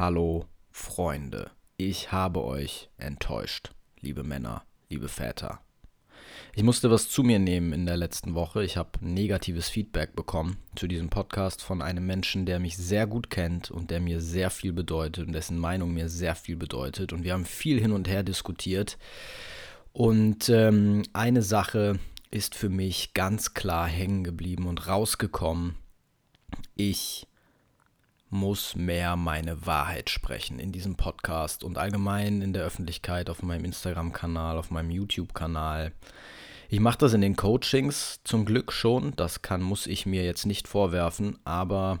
Hallo Freunde, ich habe euch enttäuscht, liebe Männer, liebe Väter. Ich musste was zu mir nehmen in der letzten Woche. Ich habe negatives Feedback bekommen zu diesem Podcast von einem Menschen, der mich sehr gut kennt und der mir sehr viel bedeutet und dessen Meinung mir sehr viel bedeutet. Und wir haben viel hin und her diskutiert. Und ähm, eine Sache ist für mich ganz klar hängen geblieben und rausgekommen. Ich muss mehr meine Wahrheit sprechen in diesem Podcast und allgemein in der Öffentlichkeit, auf meinem Instagram-Kanal, auf meinem YouTube-Kanal. Ich mache das in den Coachings zum Glück schon, das kann, muss ich mir jetzt nicht vorwerfen, aber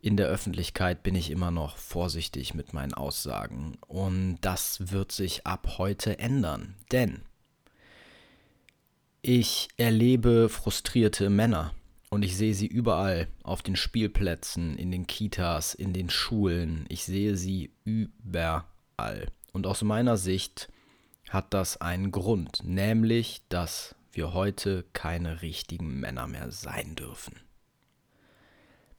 in der Öffentlichkeit bin ich immer noch vorsichtig mit meinen Aussagen und das wird sich ab heute ändern, denn ich erlebe frustrierte Männer und ich sehe sie überall, auf den Spielplätzen, in den Kitas, in den Schulen. Ich sehe sie überall. Und aus meiner Sicht hat das einen Grund, nämlich, dass wir heute keine richtigen Männer mehr sein dürfen.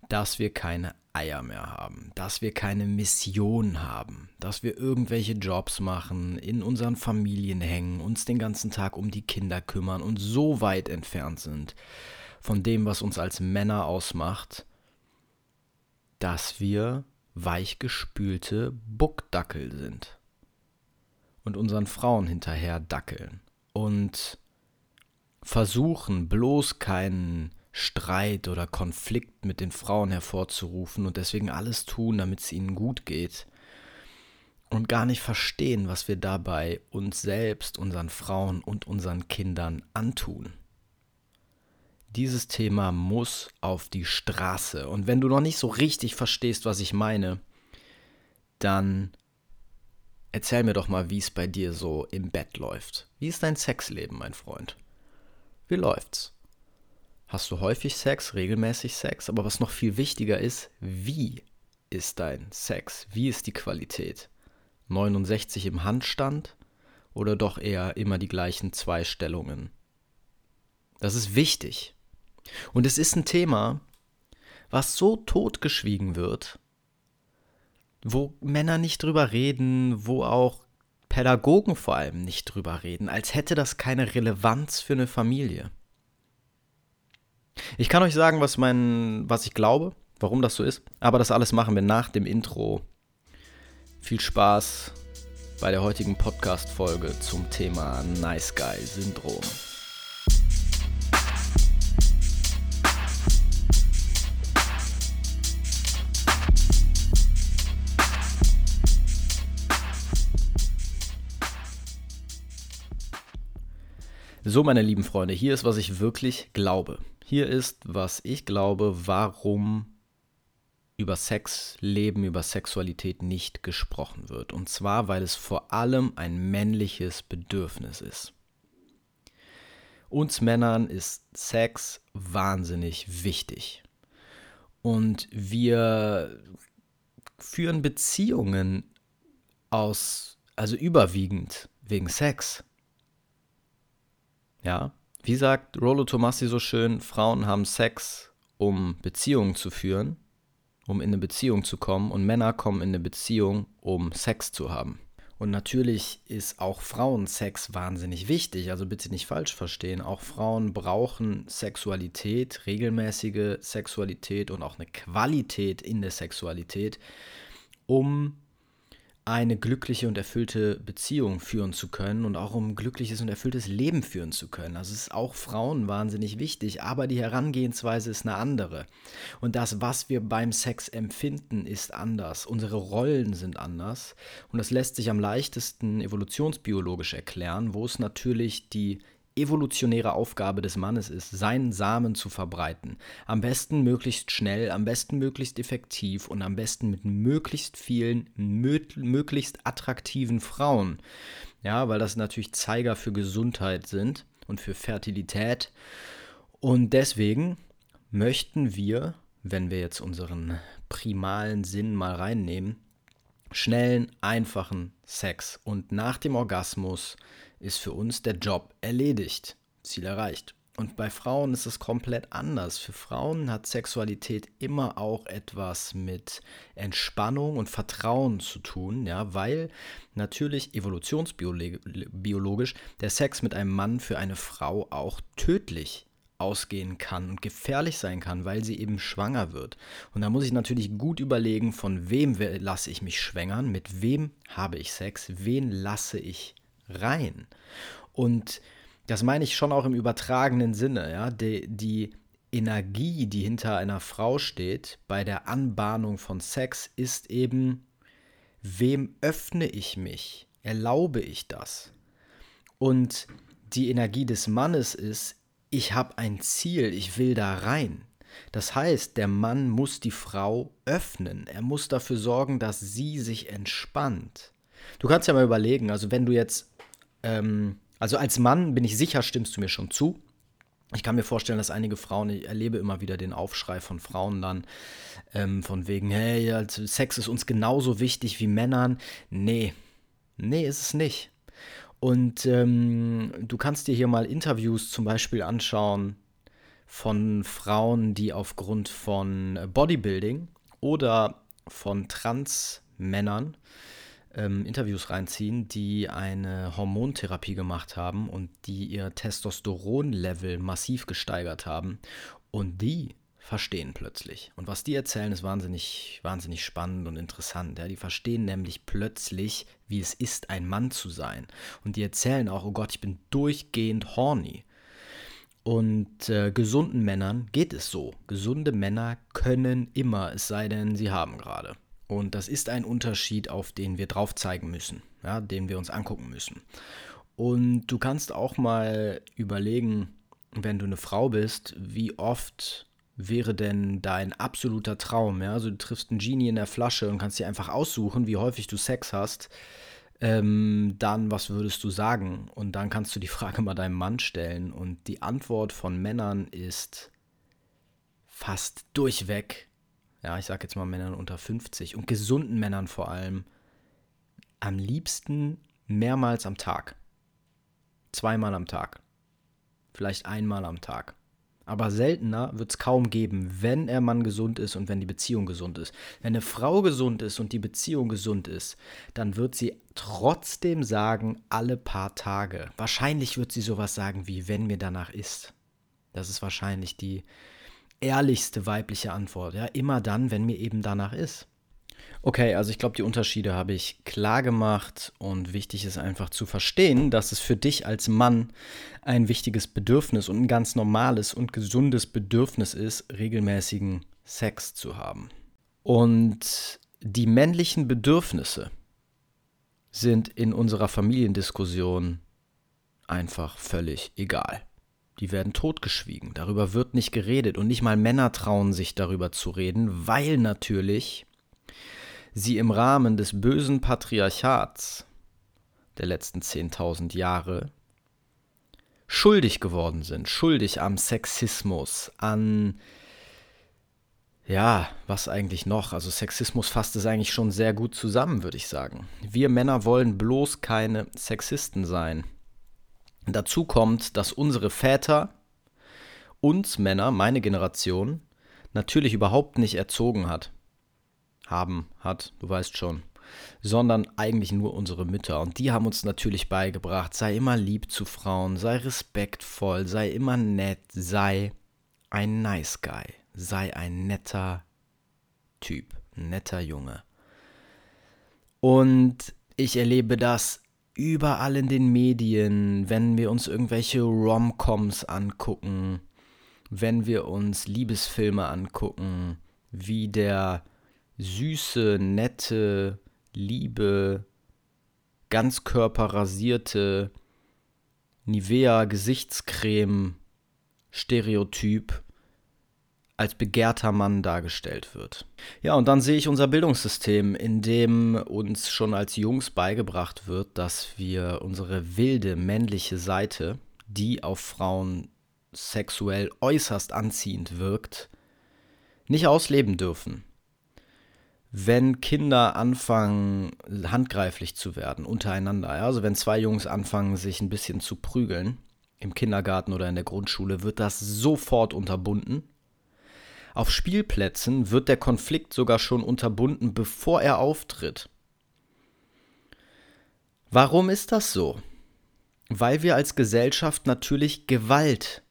Dass wir keine Eier mehr haben, dass wir keine Mission haben, dass wir irgendwelche Jobs machen, in unseren Familien hängen, uns den ganzen Tag um die Kinder kümmern und so weit entfernt sind von dem, was uns als Männer ausmacht, dass wir weichgespülte Buckdackel sind und unseren Frauen hinterher dackeln und versuchen bloß keinen Streit oder Konflikt mit den Frauen hervorzurufen und deswegen alles tun, damit es ihnen gut geht und gar nicht verstehen, was wir dabei uns selbst, unseren Frauen und unseren Kindern antun dieses Thema muss auf die Straße. Und wenn du noch nicht so richtig verstehst, was ich meine, dann erzähl mir doch mal, wie es bei dir so im Bett läuft. Wie ist dein Sexleben, mein Freund? Wie läuft's? Hast du häufig Sex, regelmäßig Sex? Aber was noch viel wichtiger ist, wie ist dein Sex? Wie ist die Qualität? 69 im Handstand oder doch eher immer die gleichen zwei Stellungen? Das ist wichtig. Und es ist ein Thema, was so totgeschwiegen wird, wo Männer nicht drüber reden, wo auch Pädagogen vor allem nicht drüber reden, als hätte das keine Relevanz für eine Familie. Ich kann euch sagen, was, mein, was ich glaube, warum das so ist, aber das alles machen wir nach dem Intro. Viel Spaß bei der heutigen Podcast-Folge zum Thema Nice Guy Syndrom. So, meine lieben Freunde, hier ist, was ich wirklich glaube. Hier ist, was ich glaube, warum über Sex, Leben, über Sexualität nicht gesprochen wird. Und zwar, weil es vor allem ein männliches Bedürfnis ist. Uns Männern ist Sex wahnsinnig wichtig. Und wir führen Beziehungen aus, also überwiegend wegen Sex. Ja, wie sagt Rollo Tomassi so schön, Frauen haben Sex, um Beziehungen zu führen, um in eine Beziehung zu kommen und Männer kommen in eine Beziehung, um Sex zu haben. Und natürlich ist auch Frauensex wahnsinnig wichtig, also bitte nicht falsch verstehen. Auch Frauen brauchen Sexualität, regelmäßige Sexualität und auch eine Qualität in der Sexualität, um eine glückliche und erfüllte Beziehung führen zu können und auch um ein glückliches und erfülltes Leben führen zu können. Also es ist auch Frauen wahnsinnig wichtig, aber die Herangehensweise ist eine andere. Und das, was wir beim Sex empfinden, ist anders. Unsere Rollen sind anders und das lässt sich am leichtesten evolutionsbiologisch erklären, wo es natürlich die evolutionäre Aufgabe des Mannes ist, seinen Samen zu verbreiten. Am besten möglichst schnell, am besten möglichst effektiv und am besten mit möglichst vielen, möglichst attraktiven Frauen. Ja, weil das natürlich Zeiger für Gesundheit sind und für Fertilität. Und deswegen möchten wir, wenn wir jetzt unseren primalen Sinn mal reinnehmen, schnellen, einfachen Sex. Und nach dem Orgasmus ist für uns der Job erledigt. Ziel erreicht. Und bei Frauen ist es komplett anders. Für Frauen hat Sexualität immer auch etwas mit Entspannung und Vertrauen zu tun, ja, weil natürlich evolutionsbiologisch der Sex mit einem Mann für eine Frau auch tödlich ausgehen kann und gefährlich sein kann, weil sie eben schwanger wird. Und da muss ich natürlich gut überlegen, von wem lasse ich mich schwängern, mit wem habe ich Sex, wen lasse ich rein. Und das meine ich schon auch im übertragenen Sinne, ja, die, die Energie, die hinter einer Frau steht bei der Anbahnung von Sex, ist eben, wem öffne ich mich? Erlaube ich das? Und die Energie des Mannes ist, ich habe ein Ziel, ich will da rein. Das heißt, der Mann muss die Frau öffnen. Er muss dafür sorgen, dass sie sich entspannt. Du kannst ja mal überlegen, also wenn du jetzt, ähm, also als Mann bin ich sicher, stimmst du mir schon zu. Ich kann mir vorstellen, dass einige Frauen, ich erlebe immer wieder den Aufschrei von Frauen dann, ähm, von wegen, hey, also Sex ist uns genauso wichtig wie Männern. Nee, nee, ist es nicht. Und ähm, du kannst dir hier mal Interviews zum Beispiel anschauen von Frauen, die aufgrund von Bodybuilding oder von Trans-Männern ähm, Interviews reinziehen, die eine Hormontherapie gemacht haben und die ihr Testosteronlevel massiv gesteigert haben. Und die verstehen plötzlich. Und was die erzählen, ist wahnsinnig, wahnsinnig spannend und interessant. Ja? Die verstehen nämlich plötzlich, wie es ist, ein Mann zu sein. Und die erzählen auch, oh Gott, ich bin durchgehend horny. Und äh, gesunden Männern geht es so. Gesunde Männer können immer, es sei denn, sie haben gerade. Und das ist ein Unterschied, auf den wir drauf zeigen müssen, ja, den wir uns angucken müssen. Und du kannst auch mal überlegen, wenn du eine Frau bist, wie oft wäre denn dein absoluter Traum? Ja? Also du triffst einen Genie in der Flasche und kannst dir einfach aussuchen, wie häufig du Sex hast. Ähm, dann, was würdest du sagen? Und dann kannst du die Frage mal deinem Mann stellen. Und die Antwort von Männern ist fast durchweg, ja, ich sag jetzt mal Männern unter 50 und gesunden Männern vor allem, am liebsten mehrmals am Tag. Zweimal am Tag. Vielleicht einmal am Tag. Aber seltener wird es kaum geben, wenn er Mann gesund ist und wenn die Beziehung gesund ist. Wenn eine Frau gesund ist und die Beziehung gesund ist, dann wird sie trotzdem sagen, alle paar Tage. Wahrscheinlich wird sie sowas sagen wie, wenn mir danach ist. Das ist wahrscheinlich die ehrlichste weibliche Antwort. Ja, immer dann, wenn mir eben danach ist. Okay, also ich glaube, die Unterschiede habe ich klar gemacht und wichtig ist einfach zu verstehen, dass es für dich als Mann ein wichtiges Bedürfnis und ein ganz normales und gesundes Bedürfnis ist, regelmäßigen Sex zu haben. Und die männlichen Bedürfnisse sind in unserer Familiendiskussion einfach völlig egal. Die werden totgeschwiegen, darüber wird nicht geredet und nicht mal Männer trauen sich darüber zu reden, weil natürlich sie im Rahmen des bösen Patriarchats der letzten 10.000 Jahre schuldig geworden sind, schuldig am Sexismus, an ja, was eigentlich noch? Also Sexismus fasst es eigentlich schon sehr gut zusammen, würde ich sagen. Wir Männer wollen bloß keine Sexisten sein. Dazu kommt, dass unsere Väter uns Männer, meine Generation, natürlich überhaupt nicht erzogen hat haben, hat, du weißt schon, sondern eigentlich nur unsere Mütter. Und die haben uns natürlich beigebracht, sei immer lieb zu Frauen, sei respektvoll, sei immer nett, sei ein nice guy, sei ein netter Typ, netter Junge. Und ich erlebe das überall in den Medien, wenn wir uns irgendwelche Rom-Coms angucken, wenn wir uns Liebesfilme angucken, wie der süße, nette, liebe, ganzkörperrasierte Nivea Gesichtscreme Stereotyp als begehrter Mann dargestellt wird. Ja, und dann sehe ich unser Bildungssystem, in dem uns schon als Jungs beigebracht wird, dass wir unsere wilde männliche Seite, die auf Frauen sexuell äußerst anziehend wirkt, nicht ausleben dürfen wenn Kinder anfangen, handgreiflich zu werden untereinander. Also wenn zwei Jungs anfangen, sich ein bisschen zu prügeln, im Kindergarten oder in der Grundschule wird das sofort unterbunden. Auf Spielplätzen wird der Konflikt sogar schon unterbunden, bevor er auftritt. Warum ist das so? Weil wir als Gesellschaft natürlich Gewalt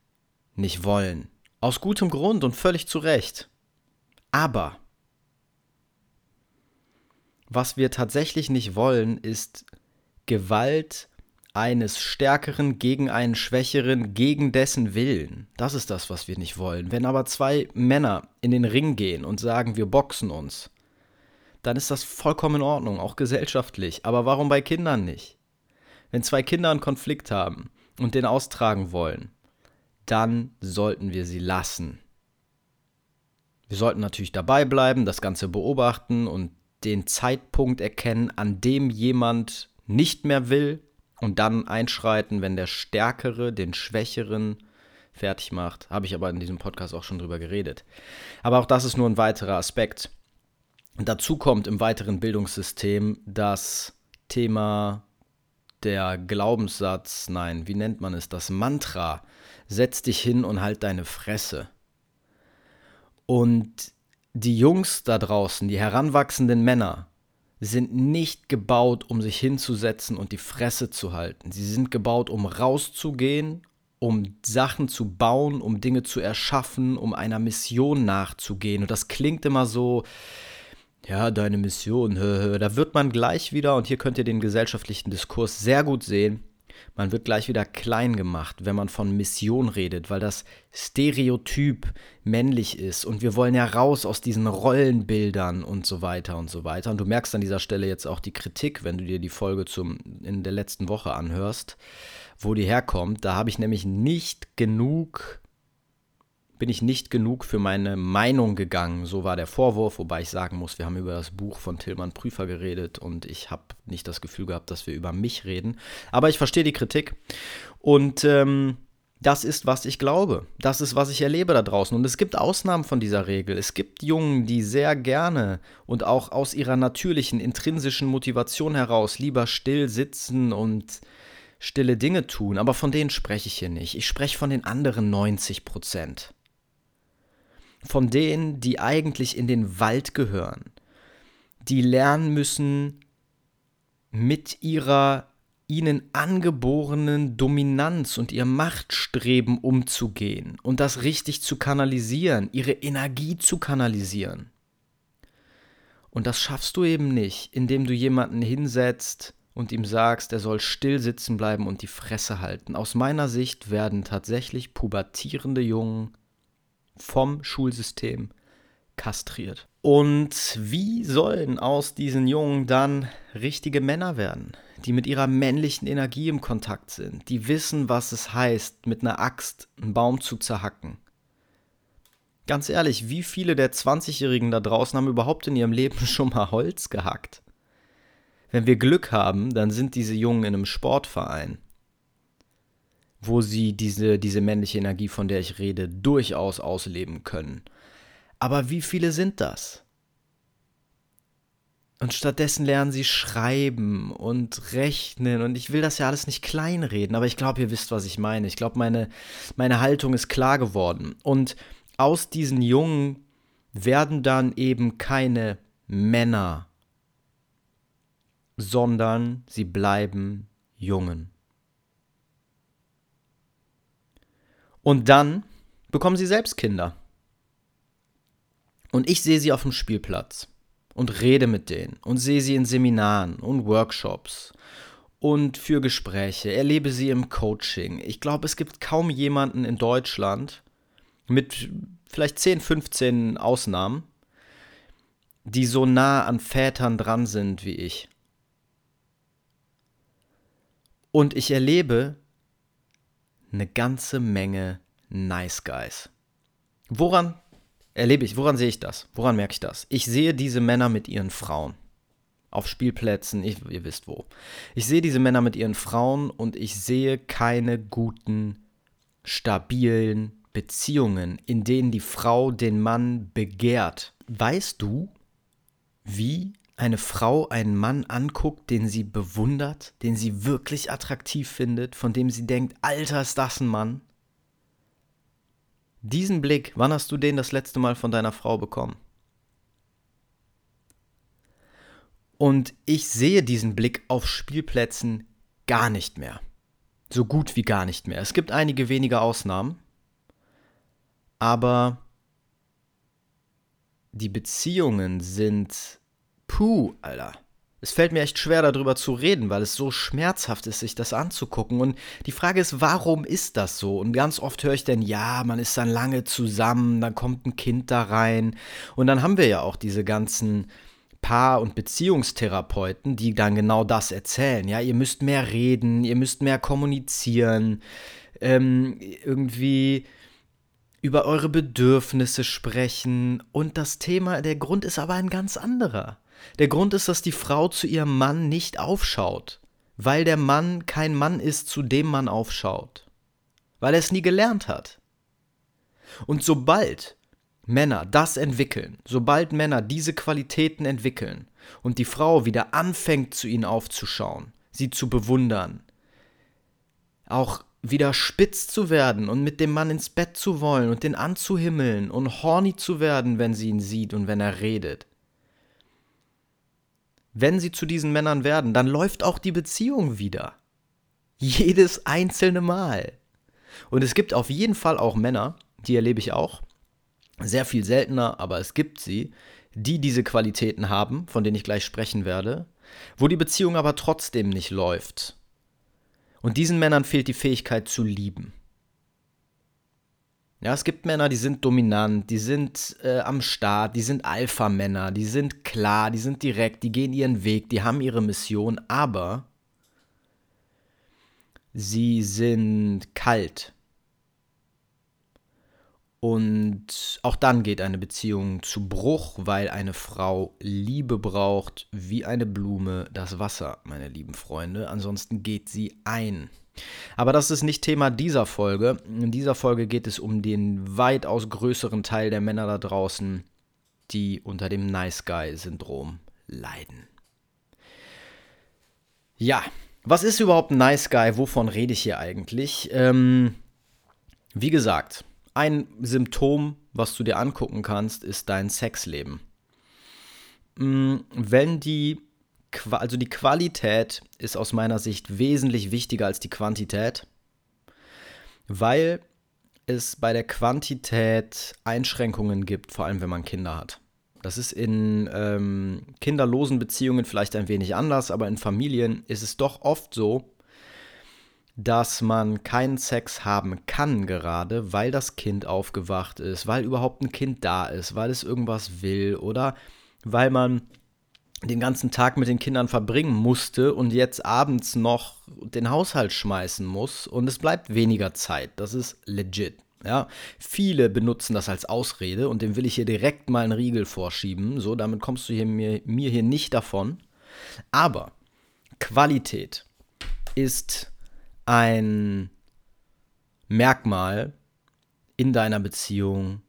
nicht wollen. Aus gutem Grund und völlig zu Recht. Aber was wir tatsächlich nicht wollen, ist Gewalt eines Stärkeren gegen einen Schwächeren, gegen dessen Willen. Das ist das, was wir nicht wollen. Wenn aber zwei Männer in den Ring gehen und sagen, wir boxen uns, dann ist das vollkommen in Ordnung, auch gesellschaftlich. Aber warum bei Kindern nicht? Wenn zwei Kinder einen Konflikt haben und den austragen wollen, dann sollten wir sie lassen. Wir sollten natürlich dabei bleiben, das Ganze beobachten und den Zeitpunkt erkennen, an dem jemand nicht mehr will und dann einschreiten, wenn der Stärkere den Schwächeren fertig macht. Habe ich aber in diesem Podcast auch schon drüber geredet. Aber auch das ist nur ein weiterer Aspekt. Dazu kommt im weiteren Bildungssystem das Thema der Glaubenssatz, nein, wie nennt man es, das Mantra, setz dich hin und halt deine Fresse. Und die Jungs da draußen, die heranwachsenden Männer, sind nicht gebaut, um sich hinzusetzen und die Fresse zu halten. Sie sind gebaut, um rauszugehen, um Sachen zu bauen, um Dinge zu erschaffen, um einer Mission nachzugehen. Und das klingt immer so, ja, deine Mission, da wird man gleich wieder, und hier könnt ihr den gesellschaftlichen Diskurs sehr gut sehen, man wird gleich wieder klein gemacht, wenn man von Mission redet, weil das Stereotyp männlich ist und wir wollen ja raus aus diesen Rollenbildern und so weiter und so weiter. Und du merkst an dieser Stelle jetzt auch die Kritik, wenn du dir die Folge zum, in der letzten Woche anhörst, wo die herkommt. Da habe ich nämlich nicht genug bin ich nicht genug für meine Meinung gegangen. So war der Vorwurf, wobei ich sagen muss, wir haben über das Buch von Tillmann Prüfer geredet und ich habe nicht das Gefühl gehabt, dass wir über mich reden. Aber ich verstehe die Kritik und ähm, das ist, was ich glaube. Das ist, was ich erlebe da draußen. Und es gibt Ausnahmen von dieser Regel. Es gibt Jungen, die sehr gerne und auch aus ihrer natürlichen, intrinsischen Motivation heraus lieber still sitzen und stille Dinge tun. Aber von denen spreche ich hier nicht. Ich spreche von den anderen 90 Prozent von denen, die eigentlich in den Wald gehören, die lernen müssen, mit ihrer ihnen angeborenen Dominanz und ihr Machtstreben umzugehen und das richtig zu kanalisieren, ihre Energie zu kanalisieren. Und das schaffst du eben nicht, indem du jemanden hinsetzt und ihm sagst, er soll still sitzen bleiben und die Fresse halten. Aus meiner Sicht werden tatsächlich pubertierende Jungen vom Schulsystem kastriert. Und wie sollen aus diesen Jungen dann richtige Männer werden, die mit ihrer männlichen Energie im Kontakt sind, die wissen, was es heißt, mit einer Axt einen Baum zu zerhacken? Ganz ehrlich, wie viele der 20-Jährigen da draußen haben überhaupt in ihrem Leben schon mal Holz gehackt? Wenn wir Glück haben, dann sind diese Jungen in einem Sportverein wo sie diese, diese männliche Energie, von der ich rede, durchaus ausleben können. Aber wie viele sind das? Und stattdessen lernen sie schreiben und rechnen. Und ich will das ja alles nicht kleinreden, aber ich glaube, ihr wisst, was ich meine. Ich glaube, meine, meine Haltung ist klar geworden. Und aus diesen Jungen werden dann eben keine Männer, sondern sie bleiben Jungen. Und dann bekommen sie selbst Kinder. Und ich sehe sie auf dem Spielplatz und rede mit denen und sehe sie in Seminaren und Workshops und für Gespräche, erlebe sie im Coaching. Ich glaube, es gibt kaum jemanden in Deutschland mit vielleicht 10, 15 Ausnahmen, die so nah an Vätern dran sind wie ich. Und ich erlebe, eine ganze Menge Nice Guys. Woran erlebe ich, woran sehe ich das? Woran merke ich das? Ich sehe diese Männer mit ihren Frauen. Auf Spielplätzen, ich, ihr wisst wo. Ich sehe diese Männer mit ihren Frauen und ich sehe keine guten, stabilen Beziehungen, in denen die Frau den Mann begehrt. Weißt du, wie eine Frau einen Mann anguckt, den sie bewundert, den sie wirklich attraktiv findet, von dem sie denkt, Alter, ist das ein Mann? Diesen Blick, wann hast du den das letzte Mal von deiner Frau bekommen? Und ich sehe diesen Blick auf Spielplätzen gar nicht mehr. So gut wie gar nicht mehr. Es gibt einige wenige Ausnahmen, aber die Beziehungen sind puh, Alter. Es fällt mir echt schwer darüber zu reden, weil es so schmerzhaft ist, sich das anzugucken. Und die Frage ist, warum ist das so? Und ganz oft höre ich dann, ja, man ist dann lange zusammen, dann kommt ein Kind da rein. Und dann haben wir ja auch diese ganzen Paar- und Beziehungstherapeuten, die dann genau das erzählen. Ja, ihr müsst mehr reden, ihr müsst mehr kommunizieren, ähm, irgendwie über eure Bedürfnisse sprechen. Und das Thema, der Grund ist aber ein ganz anderer. Der Grund ist, dass die Frau zu ihrem Mann nicht aufschaut, weil der Mann kein Mann ist, zu dem man aufschaut, weil er es nie gelernt hat. Und sobald Männer das entwickeln, sobald Männer diese Qualitäten entwickeln und die Frau wieder anfängt, zu ihnen aufzuschauen, sie zu bewundern, auch wieder spitz zu werden und mit dem Mann ins Bett zu wollen und den anzuhimmeln und horny zu werden, wenn sie ihn sieht und wenn er redet, wenn sie zu diesen Männern werden, dann läuft auch die Beziehung wieder. Jedes einzelne Mal. Und es gibt auf jeden Fall auch Männer, die erlebe ich auch, sehr viel seltener, aber es gibt sie, die diese Qualitäten haben, von denen ich gleich sprechen werde, wo die Beziehung aber trotzdem nicht läuft. Und diesen Männern fehlt die Fähigkeit zu lieben. Ja, es gibt Männer, die sind dominant, die sind äh, am Start, die sind Alpha-Männer, die sind klar, die sind direkt, die gehen ihren Weg, die haben ihre Mission, aber sie sind kalt. Und auch dann geht eine Beziehung zu Bruch, weil eine Frau Liebe braucht, wie eine Blume das Wasser, meine lieben Freunde. Ansonsten geht sie ein. Aber das ist nicht Thema dieser Folge. In dieser Folge geht es um den weitaus größeren Teil der Männer da draußen, die unter dem Nice Guy-Syndrom leiden. Ja, was ist überhaupt Nice Guy? Wovon rede ich hier eigentlich? Ähm, wie gesagt, ein Symptom, was du dir angucken kannst, ist dein Sexleben. Mm, wenn die also die Qualität ist aus meiner Sicht wesentlich wichtiger als die Quantität, weil es bei der Quantität Einschränkungen gibt, vor allem wenn man Kinder hat. Das ist in ähm, kinderlosen Beziehungen vielleicht ein wenig anders, aber in Familien ist es doch oft so, dass man keinen Sex haben kann gerade, weil das Kind aufgewacht ist, weil überhaupt ein Kind da ist, weil es irgendwas will oder weil man den ganzen Tag mit den Kindern verbringen musste und jetzt abends noch den Haushalt schmeißen muss und es bleibt weniger Zeit. Das ist legit. Ja, viele benutzen das als Ausrede und dem will ich hier direkt mal einen Riegel vorschieben. So, damit kommst du hier mir, mir hier nicht davon. Aber Qualität ist ein Merkmal in deiner Beziehung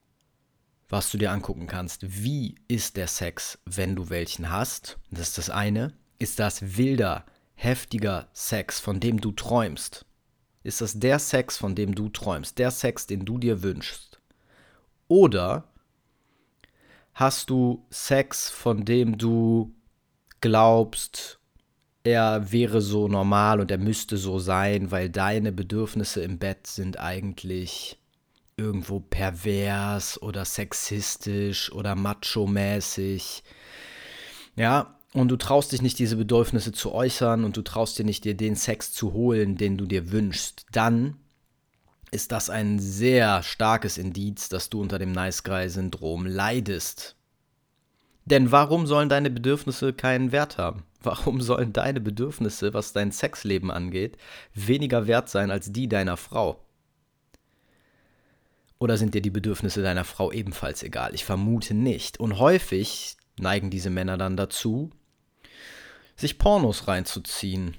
was du dir angucken kannst. Wie ist der Sex, wenn du welchen hast? Das ist das eine. Ist das wilder, heftiger Sex, von dem du träumst? Ist das der Sex, von dem du träumst? Der Sex, den du dir wünschst? Oder hast du Sex, von dem du glaubst, er wäre so normal und er müsste so sein, weil deine Bedürfnisse im Bett sind eigentlich irgendwo pervers oder sexistisch oder macho-mäßig. Ja, und du traust dich nicht, diese Bedürfnisse zu äußern und du traust dir nicht, dir den Sex zu holen, den du dir wünschst, dann ist das ein sehr starkes Indiz, dass du unter dem Nice Guy-Syndrom leidest. Denn warum sollen deine Bedürfnisse keinen Wert haben? Warum sollen deine Bedürfnisse, was dein Sexleben angeht, weniger wert sein als die deiner Frau? Oder sind dir die Bedürfnisse deiner Frau ebenfalls egal? Ich vermute nicht. Und häufig neigen diese Männer dann dazu, sich Pornos reinzuziehen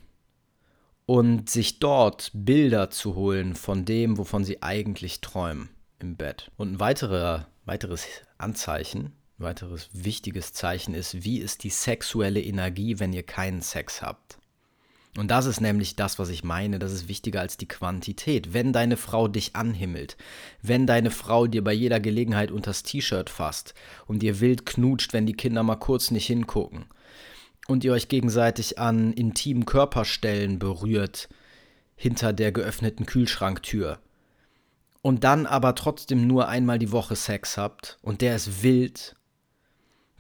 und sich dort Bilder zu holen von dem, wovon sie eigentlich träumen im Bett. Und ein weiterer, weiteres Anzeichen, weiteres wichtiges Zeichen ist, wie ist die sexuelle Energie, wenn ihr keinen Sex habt. Und das ist nämlich das, was ich meine. Das ist wichtiger als die Quantität. Wenn deine Frau dich anhimmelt, wenn deine Frau dir bei jeder Gelegenheit unters T-Shirt fasst und dir wild knutscht, wenn die Kinder mal kurz nicht hingucken und ihr euch gegenseitig an intimen Körperstellen berührt hinter der geöffneten Kühlschranktür und dann aber trotzdem nur einmal die Woche Sex habt und der ist wild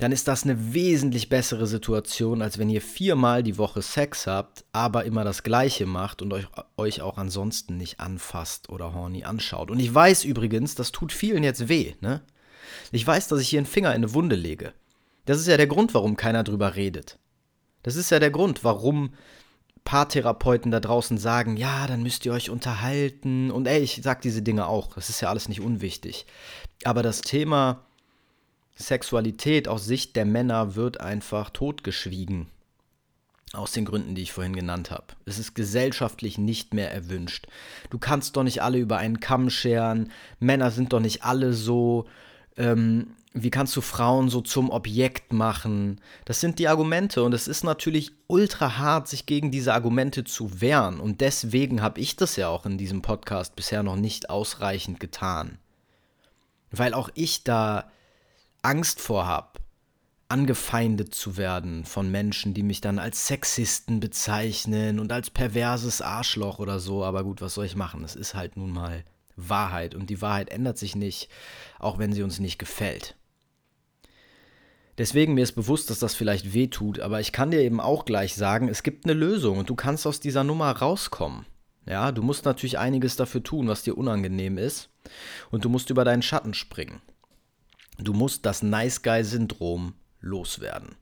dann ist das eine wesentlich bessere Situation, als wenn ihr viermal die Woche Sex habt, aber immer das Gleiche macht und euch, euch auch ansonsten nicht anfasst oder horny anschaut. Und ich weiß übrigens, das tut vielen jetzt weh, ne? Ich weiß, dass ich hier einen Finger in eine Wunde lege. Das ist ja der Grund, warum keiner drüber redet. Das ist ja der Grund, warum Paartherapeuten da draußen sagen, ja, dann müsst ihr euch unterhalten. Und ey, ich sag diese Dinge auch. Das ist ja alles nicht unwichtig. Aber das Thema Sexualität aus Sicht der Männer wird einfach totgeschwiegen. Aus den Gründen, die ich vorhin genannt habe. Es ist gesellschaftlich nicht mehr erwünscht. Du kannst doch nicht alle über einen Kamm scheren. Männer sind doch nicht alle so. Ähm, wie kannst du Frauen so zum Objekt machen? Das sind die Argumente und es ist natürlich ultra hart, sich gegen diese Argumente zu wehren. Und deswegen habe ich das ja auch in diesem Podcast bisher noch nicht ausreichend getan. Weil auch ich da Angst vor habe, angefeindet zu werden von Menschen, die mich dann als Sexisten bezeichnen und als perverses Arschloch oder so. Aber gut, was soll ich machen? Es ist halt nun mal Wahrheit und die Wahrheit ändert sich nicht, auch wenn sie uns nicht gefällt. Deswegen mir ist bewusst, dass das vielleicht weh tut, aber ich kann dir eben auch gleich sagen, es gibt eine Lösung und du kannst aus dieser Nummer rauskommen. Ja, du musst natürlich einiges dafür tun, was dir unangenehm ist und du musst über deinen Schatten springen. Du musst das Nice Guy-Syndrom loswerden.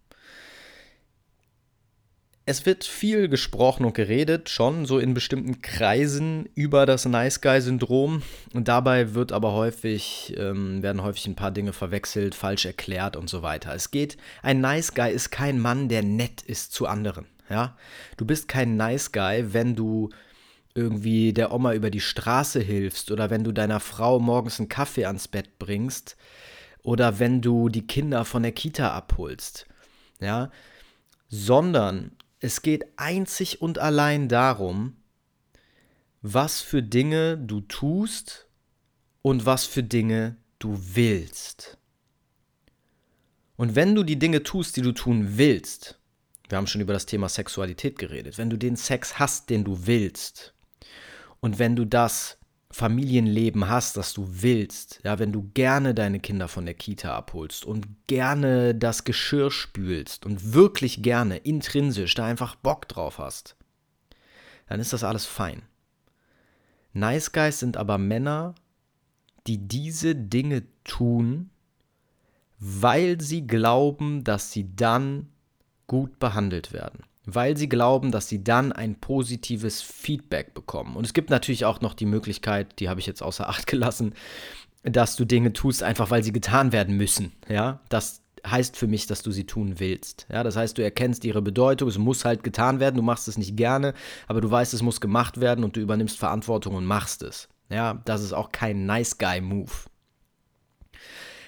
Es wird viel gesprochen und geredet, schon so in bestimmten Kreisen über das Nice Guy-Syndrom. Und dabei wird aber häufig, ähm, werden häufig ein paar Dinge verwechselt, falsch erklärt und so weiter. Es geht, ein Nice Guy ist kein Mann, der nett ist zu anderen. Ja? Du bist kein Nice Guy, wenn du irgendwie der Oma über die Straße hilfst oder wenn du deiner Frau morgens einen Kaffee ans Bett bringst oder wenn du die Kinder von der Kita abholst. Ja, sondern es geht einzig und allein darum, was für Dinge du tust und was für Dinge du willst. Und wenn du die Dinge tust, die du tun willst, wir haben schon über das Thema Sexualität geredet, wenn du den Sex hast, den du willst, und wenn du das Familienleben hast, das du willst, ja, wenn du gerne deine Kinder von der Kita abholst und gerne das Geschirr spülst und wirklich gerne intrinsisch da einfach Bock drauf hast, dann ist das alles fein. Nice Guys sind aber Männer, die diese Dinge tun, weil sie glauben, dass sie dann gut behandelt werden weil sie glauben, dass sie dann ein positives Feedback bekommen. Und es gibt natürlich auch noch die Möglichkeit, die habe ich jetzt außer Acht gelassen, dass du Dinge tust, einfach weil sie getan werden müssen. Ja, das heißt für mich, dass du sie tun willst. Ja, das heißt, du erkennst ihre Bedeutung, es muss halt getan werden, du machst es nicht gerne, aber du weißt, es muss gemacht werden und du übernimmst Verantwortung und machst es. Ja, das ist auch kein Nice Guy Move.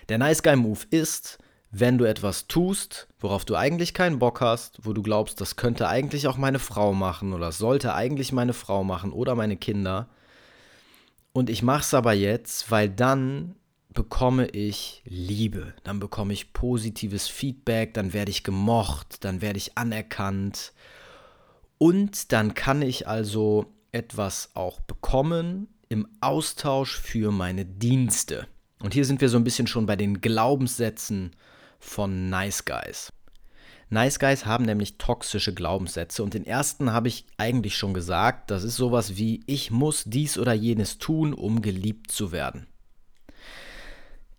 Der Nice Guy Move ist, wenn du etwas tust, worauf du eigentlich keinen Bock hast, wo du glaubst, das könnte eigentlich auch meine Frau machen oder sollte eigentlich meine Frau machen oder meine Kinder. Und ich mache es aber jetzt, weil dann bekomme ich Liebe, dann bekomme ich positives Feedback, dann werde ich gemocht, dann werde ich anerkannt und dann kann ich also etwas auch bekommen im Austausch für meine Dienste. Und hier sind wir so ein bisschen schon bei den Glaubenssätzen von Nice Guys. Nice Guys haben nämlich toxische Glaubenssätze und den ersten habe ich eigentlich schon gesagt, das ist sowas wie ich muss dies oder jenes tun, um geliebt zu werden.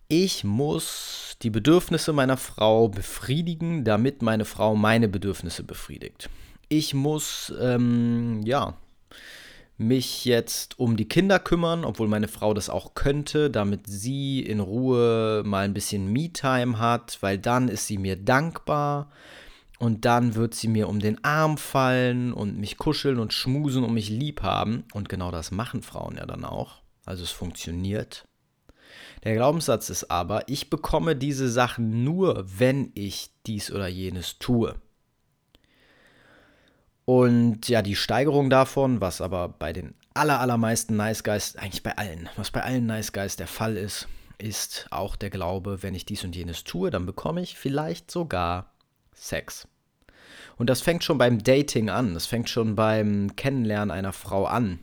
Ich muss die Bedürfnisse meiner Frau befriedigen, damit meine Frau meine Bedürfnisse befriedigt. Ich muss, ähm, ja, mich jetzt um die Kinder kümmern, obwohl meine Frau das auch könnte, damit sie in Ruhe mal ein bisschen Me-Time hat, weil dann ist sie mir dankbar und dann wird sie mir um den Arm fallen und mich kuscheln und schmusen und mich lieb haben. Und genau das machen Frauen ja dann auch. Also es funktioniert. Der Glaubenssatz ist aber, ich bekomme diese Sachen nur, wenn ich dies oder jenes tue. Und ja, die Steigerung davon, was aber bei den aller, allermeisten Nice Guys, eigentlich bei allen, was bei allen Nice Guys der Fall ist, ist auch der Glaube, wenn ich dies und jenes tue, dann bekomme ich vielleicht sogar Sex. Und das fängt schon beim Dating an, das fängt schon beim Kennenlernen einer Frau an.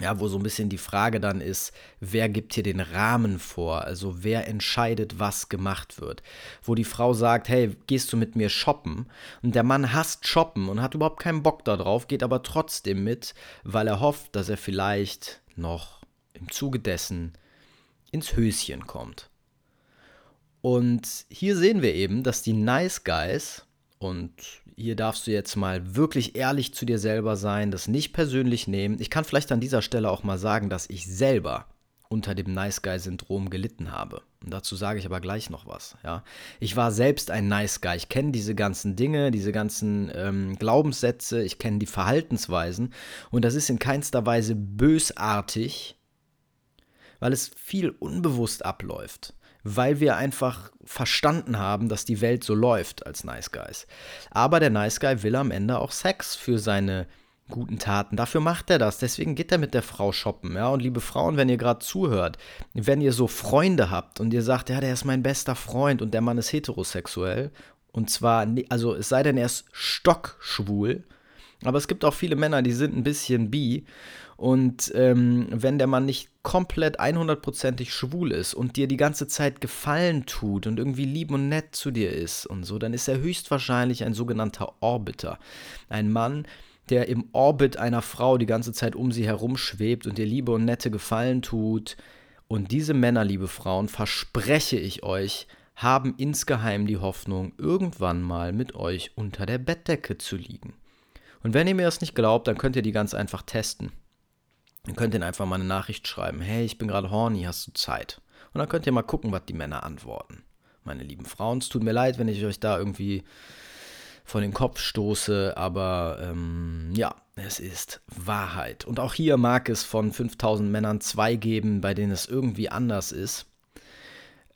Ja, wo so ein bisschen die Frage dann ist, wer gibt hier den Rahmen vor? Also wer entscheidet, was gemacht wird? Wo die Frau sagt, hey, gehst du mit mir shoppen? Und der Mann hasst shoppen und hat überhaupt keinen Bock darauf, geht aber trotzdem mit, weil er hofft, dass er vielleicht noch im Zuge dessen ins Höschen kommt. Und hier sehen wir eben, dass die Nice Guys, und hier darfst du jetzt mal wirklich ehrlich zu dir selber sein, das nicht persönlich nehmen. Ich kann vielleicht an dieser Stelle auch mal sagen, dass ich selber unter dem Nice Guy Syndrom gelitten habe. Und dazu sage ich aber gleich noch was. Ja, ich war selbst ein Nice Guy. Ich kenne diese ganzen Dinge, diese ganzen ähm, Glaubenssätze, ich kenne die Verhaltensweisen und das ist in keinster Weise bösartig, weil es viel unbewusst abläuft weil wir einfach verstanden haben, dass die Welt so läuft als Nice Guys. Aber der Nice Guy will am Ende auch Sex für seine guten Taten. Dafür macht er das. Deswegen geht er mit der Frau shoppen. Ja, und liebe Frauen, wenn ihr gerade zuhört, wenn ihr so Freunde habt und ihr sagt, ja, der ist mein bester Freund und der Mann ist heterosexuell. Und zwar, also es sei denn, er ist stockschwul. Aber es gibt auch viele Männer, die sind ein bisschen bi. Und ähm, wenn der Mann nicht komplett 100%ig schwul ist und dir die ganze Zeit Gefallen tut und irgendwie lieb und nett zu dir ist und so, dann ist er höchstwahrscheinlich ein sogenannter Orbiter. Ein Mann, der im Orbit einer Frau die ganze Zeit um sie herum schwebt und dir Liebe und nette Gefallen tut. Und diese Männer, liebe Frauen, verspreche ich euch, haben insgeheim die Hoffnung, irgendwann mal mit euch unter der Bettdecke zu liegen. Und wenn ihr mir das nicht glaubt, dann könnt ihr die ganz einfach testen. Ihr könnt ihnen einfach mal eine Nachricht schreiben. Hey, ich bin gerade horny, hast du Zeit? Und dann könnt ihr mal gucken, was die Männer antworten. Meine lieben Frauen, es tut mir leid, wenn ich euch da irgendwie vor den Kopf stoße, aber ähm, ja, es ist Wahrheit. Und auch hier mag es von 5000 Männern zwei geben, bei denen es irgendwie anders ist.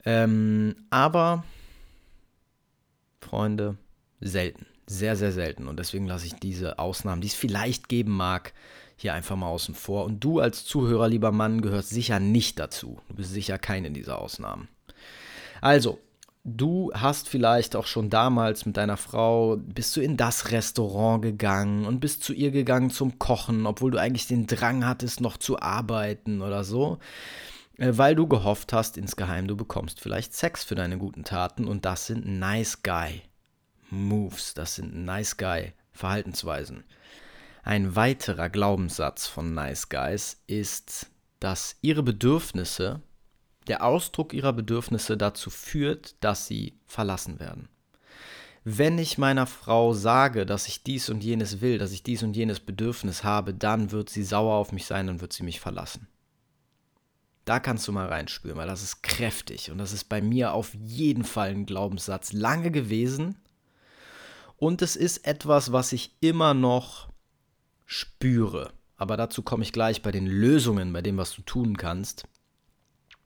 Ähm, aber, Freunde, selten. Sehr, sehr selten. Und deswegen lasse ich diese Ausnahmen, die es vielleicht geben mag, hier einfach mal außen vor. Und du als Zuhörer, lieber Mann, gehörst sicher nicht dazu. Du bist sicher keine dieser Ausnahmen. Also, du hast vielleicht auch schon damals mit deiner Frau, bist du in das Restaurant gegangen und bist zu ihr gegangen zum Kochen, obwohl du eigentlich den Drang hattest, noch zu arbeiten oder so. Äh, weil du gehofft hast, insgeheim, du bekommst vielleicht Sex für deine guten Taten und das sind Nice Guy Moves, das sind Nice Guy Verhaltensweisen. Ein weiterer Glaubenssatz von Nice Guys ist, dass ihre Bedürfnisse, der Ausdruck ihrer Bedürfnisse dazu führt, dass sie verlassen werden. Wenn ich meiner Frau sage, dass ich dies und jenes will, dass ich dies und jenes Bedürfnis habe, dann wird sie sauer auf mich sein und wird sie mich verlassen. Da kannst du mal reinspüren, weil das ist kräftig und das ist bei mir auf jeden Fall ein Glaubenssatz lange gewesen. Und es ist etwas, was ich immer noch spüre. Aber dazu komme ich gleich bei den Lösungen, bei dem, was du tun kannst.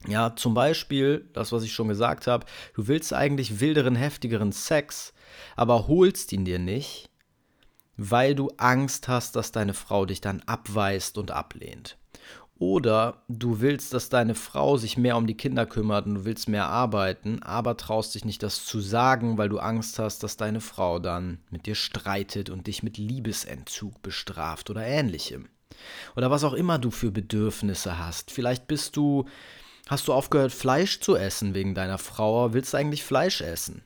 Ja, zum Beispiel, das, was ich schon gesagt habe, du willst eigentlich wilderen, heftigeren Sex, aber holst ihn dir nicht, weil du Angst hast, dass deine Frau dich dann abweist und ablehnt. Oder du willst, dass deine Frau sich mehr um die Kinder kümmert und du willst mehr arbeiten, aber traust dich nicht, das zu sagen, weil du Angst hast, dass deine Frau dann mit dir streitet und dich mit Liebesentzug bestraft oder ähnlichem. Oder was auch immer du für Bedürfnisse hast. Vielleicht bist du, hast du aufgehört, Fleisch zu essen wegen deiner Frau, willst du eigentlich Fleisch essen?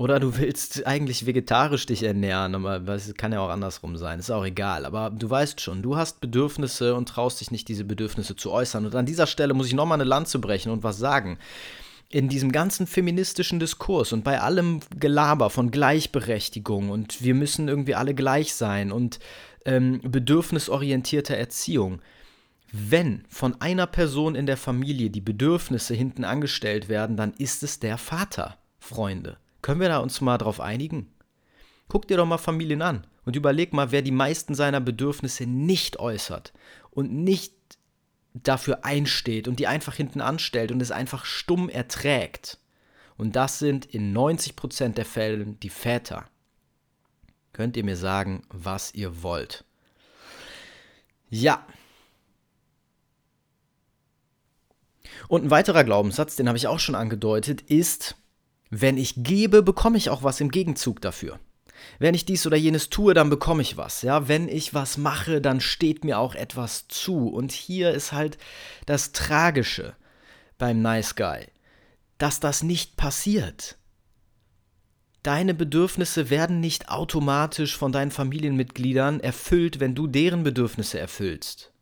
Oder du willst eigentlich vegetarisch dich ernähren, aber das kann ja auch andersrum sein, ist auch egal. Aber du weißt schon, du hast Bedürfnisse und traust dich nicht, diese Bedürfnisse zu äußern. Und an dieser Stelle muss ich nochmal eine Lanze brechen und was sagen. In diesem ganzen feministischen Diskurs und bei allem Gelaber von Gleichberechtigung und wir müssen irgendwie alle gleich sein und ähm, bedürfnisorientierter Erziehung, wenn von einer Person in der Familie die Bedürfnisse hinten angestellt werden, dann ist es der Vater, Freunde. Können wir da uns mal drauf einigen? Guck dir doch mal Familien an und überleg mal, wer die meisten seiner Bedürfnisse nicht äußert und nicht dafür einsteht und die einfach hinten anstellt und es einfach stumm erträgt. Und das sind in 90% der Fälle die Väter. Könnt ihr mir sagen, was ihr wollt? Ja. Und ein weiterer Glaubenssatz, den habe ich auch schon angedeutet, ist, wenn ich gebe, bekomme ich auch was im Gegenzug dafür. Wenn ich dies oder jenes tue, dann bekomme ich was. Ja, wenn ich was mache, dann steht mir auch etwas zu. Und hier ist halt das Tragische beim Nice Guy, dass das nicht passiert. Deine Bedürfnisse werden nicht automatisch von deinen Familienmitgliedern erfüllt, wenn du deren Bedürfnisse erfüllst.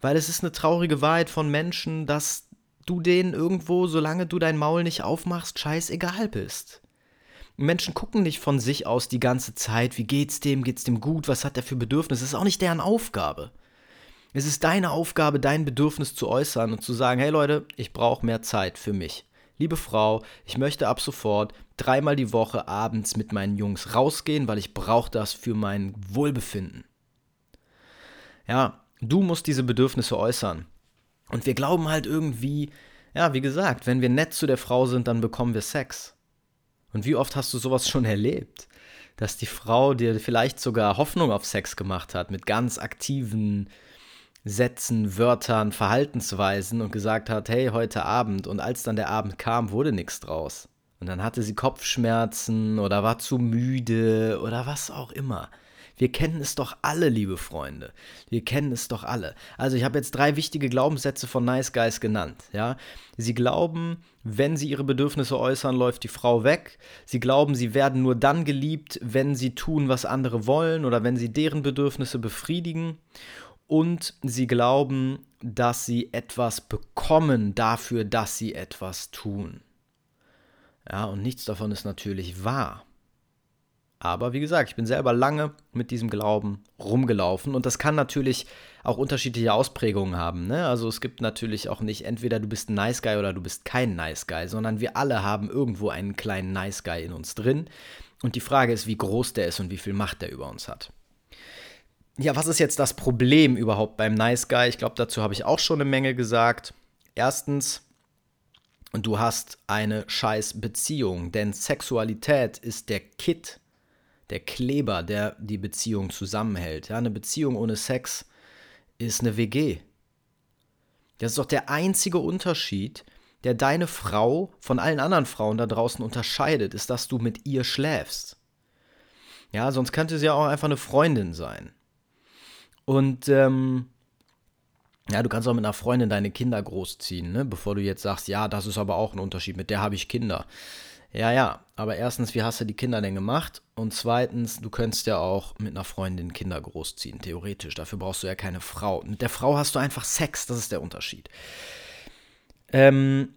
Weil es ist eine traurige Wahrheit von Menschen, dass du denen irgendwo, solange du dein Maul nicht aufmachst, scheißegal bist. Menschen gucken nicht von sich aus die ganze Zeit, wie geht's dem, geht's dem gut, was hat er für Bedürfnisse. Das ist auch nicht deren Aufgabe. Es ist deine Aufgabe, dein Bedürfnis zu äußern und zu sagen, hey Leute, ich brauche mehr Zeit für mich. Liebe Frau, ich möchte ab sofort dreimal die Woche abends mit meinen Jungs rausgehen, weil ich brauche das für mein Wohlbefinden. Ja, du musst diese Bedürfnisse äußern. Und wir glauben halt irgendwie, ja, wie gesagt, wenn wir nett zu der Frau sind, dann bekommen wir Sex. Und wie oft hast du sowas schon erlebt? Dass die Frau dir vielleicht sogar Hoffnung auf Sex gemacht hat mit ganz aktiven Sätzen, Wörtern, Verhaltensweisen und gesagt hat, hey, heute Abend. Und als dann der Abend kam, wurde nichts draus. Und dann hatte sie Kopfschmerzen oder war zu müde oder was auch immer. Wir kennen es doch alle, liebe Freunde. Wir kennen es doch alle. Also ich habe jetzt drei wichtige Glaubenssätze von Nice Guys genannt. Ja? Sie glauben, wenn sie ihre Bedürfnisse äußern, läuft die Frau weg. Sie glauben, sie werden nur dann geliebt, wenn sie tun, was andere wollen oder wenn sie deren Bedürfnisse befriedigen. Und sie glauben, dass sie etwas bekommen dafür, dass sie etwas tun. Ja, und nichts davon ist natürlich wahr. Aber wie gesagt, ich bin selber lange mit diesem Glauben rumgelaufen und das kann natürlich auch unterschiedliche Ausprägungen haben. Ne? Also es gibt natürlich auch nicht entweder du bist ein Nice Guy oder du bist kein Nice Guy, sondern wir alle haben irgendwo einen kleinen Nice Guy in uns drin. Und die Frage ist, wie groß der ist und wie viel Macht der über uns hat. Ja, was ist jetzt das Problem überhaupt beim Nice Guy? Ich glaube, dazu habe ich auch schon eine Menge gesagt. Erstens, du hast eine scheiß Beziehung, denn Sexualität ist der Kit der Kleber, der die Beziehung zusammenhält. Ja, eine Beziehung ohne Sex ist eine WG. Das ist doch der einzige Unterschied, der deine Frau von allen anderen Frauen da draußen unterscheidet, ist, dass du mit ihr schläfst. Ja, sonst könnte sie ja auch einfach eine Freundin sein. Und ähm, ja, du kannst auch mit einer Freundin deine Kinder großziehen, ne? bevor du jetzt sagst, ja, das ist aber auch ein Unterschied, mit der habe ich Kinder. Ja, ja, aber erstens, wie hast du die Kinder denn gemacht? Und zweitens, du könntest ja auch mit einer Freundin Kinder großziehen, theoretisch. Dafür brauchst du ja keine Frau. Mit der Frau hast du einfach Sex, das ist der Unterschied. Ähm,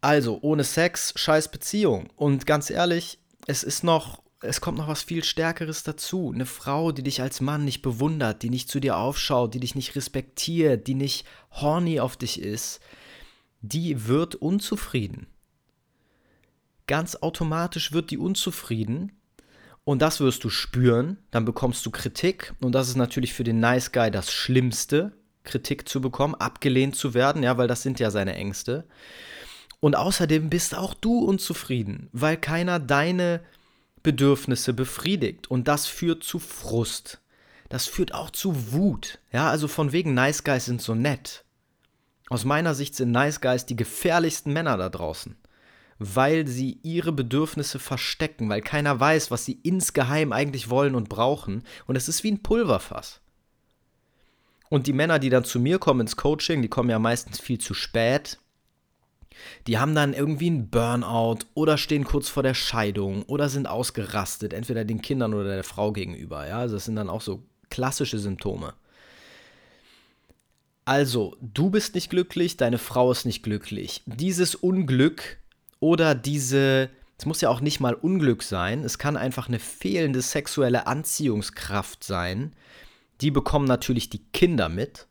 also, ohne Sex, scheiß Beziehung. Und ganz ehrlich, es ist noch, es kommt noch was viel Stärkeres dazu. Eine Frau, die dich als Mann nicht bewundert, die nicht zu dir aufschaut, die dich nicht respektiert, die nicht horny auf dich ist, die wird unzufrieden ganz automatisch wird die unzufrieden und das wirst du spüren, dann bekommst du Kritik und das ist natürlich für den Nice Guy das Schlimmste, Kritik zu bekommen, abgelehnt zu werden, ja, weil das sind ja seine Ängste. Und außerdem bist auch du unzufrieden, weil keiner deine Bedürfnisse befriedigt und das führt zu Frust. Das führt auch zu Wut. Ja, also von wegen Nice Guys sind so nett. Aus meiner Sicht sind Nice Guys die gefährlichsten Männer da draußen weil sie ihre Bedürfnisse verstecken, weil keiner weiß, was sie insgeheim eigentlich wollen und brauchen. Und es ist wie ein Pulverfass. Und die Männer, die dann zu mir kommen ins Coaching, die kommen ja meistens viel zu spät. Die haben dann irgendwie einen Burnout oder stehen kurz vor der Scheidung oder sind ausgerastet, entweder den Kindern oder der Frau gegenüber. Ja, also das sind dann auch so klassische Symptome. Also, du bist nicht glücklich, deine Frau ist nicht glücklich. Dieses Unglück oder diese, es muss ja auch nicht mal Unglück sein, es kann einfach eine fehlende sexuelle Anziehungskraft sein. Die bekommen natürlich die Kinder mit.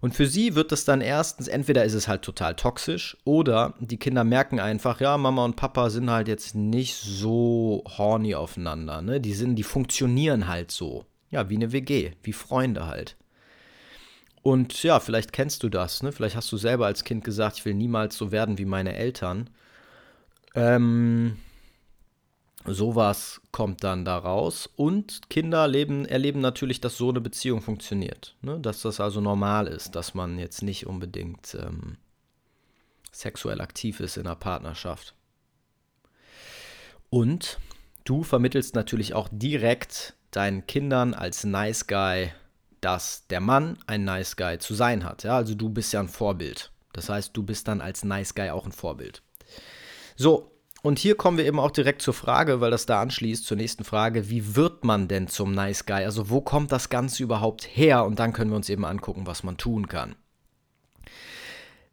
Und für sie wird das dann erstens, entweder ist es halt total toxisch oder die Kinder merken einfach, ja, Mama und Papa sind halt jetzt nicht so horny aufeinander. Ne? Die sind, die funktionieren halt so. Ja, wie eine WG, wie Freunde halt. Und ja, vielleicht kennst du das, ne? Vielleicht hast du selber als Kind gesagt, ich will niemals so werden wie meine Eltern. Ähm, sowas kommt dann daraus. Und Kinder leben, erleben natürlich, dass so eine Beziehung funktioniert. Ne? Dass das also normal ist, dass man jetzt nicht unbedingt ähm, sexuell aktiv ist in einer Partnerschaft. Und du vermittelst natürlich auch direkt deinen Kindern als Nice Guy, dass der Mann ein Nice Guy zu sein hat. Ja, also du bist ja ein Vorbild. Das heißt, du bist dann als Nice Guy auch ein Vorbild. So, und hier kommen wir eben auch direkt zur Frage, weil das da anschließt zur nächsten Frage, wie wird man denn zum Nice Guy? Also wo kommt das Ganze überhaupt her? Und dann können wir uns eben angucken, was man tun kann.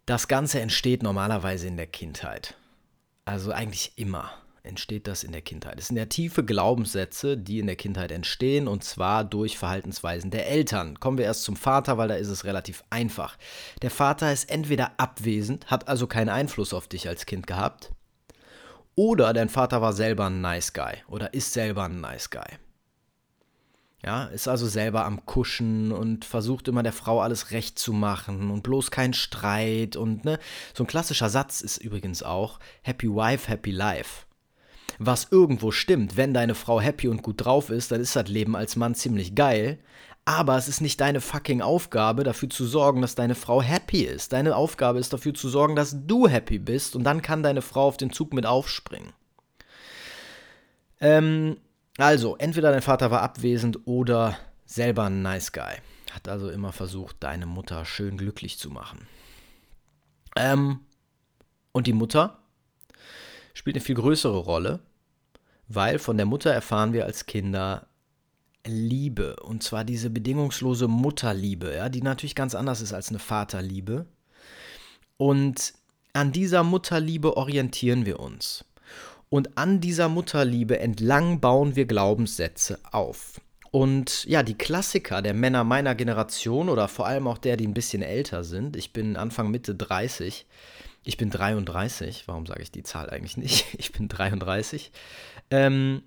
Das Ganze entsteht normalerweise in der Kindheit. Also eigentlich immer entsteht das in der Kindheit. Es sind ja tiefe Glaubenssätze, die in der Kindheit entstehen, und zwar durch Verhaltensweisen der Eltern. Kommen wir erst zum Vater, weil da ist es relativ einfach. Der Vater ist entweder abwesend, hat also keinen Einfluss auf dich als Kind gehabt, oder dein Vater war selber ein Nice Guy oder ist selber ein Nice Guy. Ja, ist also selber am Kuschen und versucht immer der Frau alles recht zu machen und bloß kein Streit und ne, so ein klassischer Satz ist übrigens auch Happy Wife, Happy Life. Was irgendwo stimmt, wenn deine Frau happy und gut drauf ist, dann ist das Leben als Mann ziemlich geil. Aber es ist nicht deine fucking Aufgabe, dafür zu sorgen, dass deine Frau happy ist. Deine Aufgabe ist dafür zu sorgen, dass du happy bist und dann kann deine Frau auf den Zug mit aufspringen. Ähm, also, entweder dein Vater war abwesend oder selber ein Nice Guy. Hat also immer versucht, deine Mutter schön glücklich zu machen. Ähm, und die Mutter spielt eine viel größere Rolle, weil von der Mutter erfahren wir als Kinder Liebe. Und zwar diese bedingungslose Mutterliebe, ja, die natürlich ganz anders ist als eine Vaterliebe. Und an dieser Mutterliebe orientieren wir uns. Und an dieser Mutterliebe entlang bauen wir Glaubenssätze auf. Und ja, die Klassiker der Männer meiner Generation oder vor allem auch der, die ein bisschen älter sind, ich bin Anfang Mitte 30, ich bin 33, warum sage ich die Zahl eigentlich nicht? Ich bin 33. Ähm,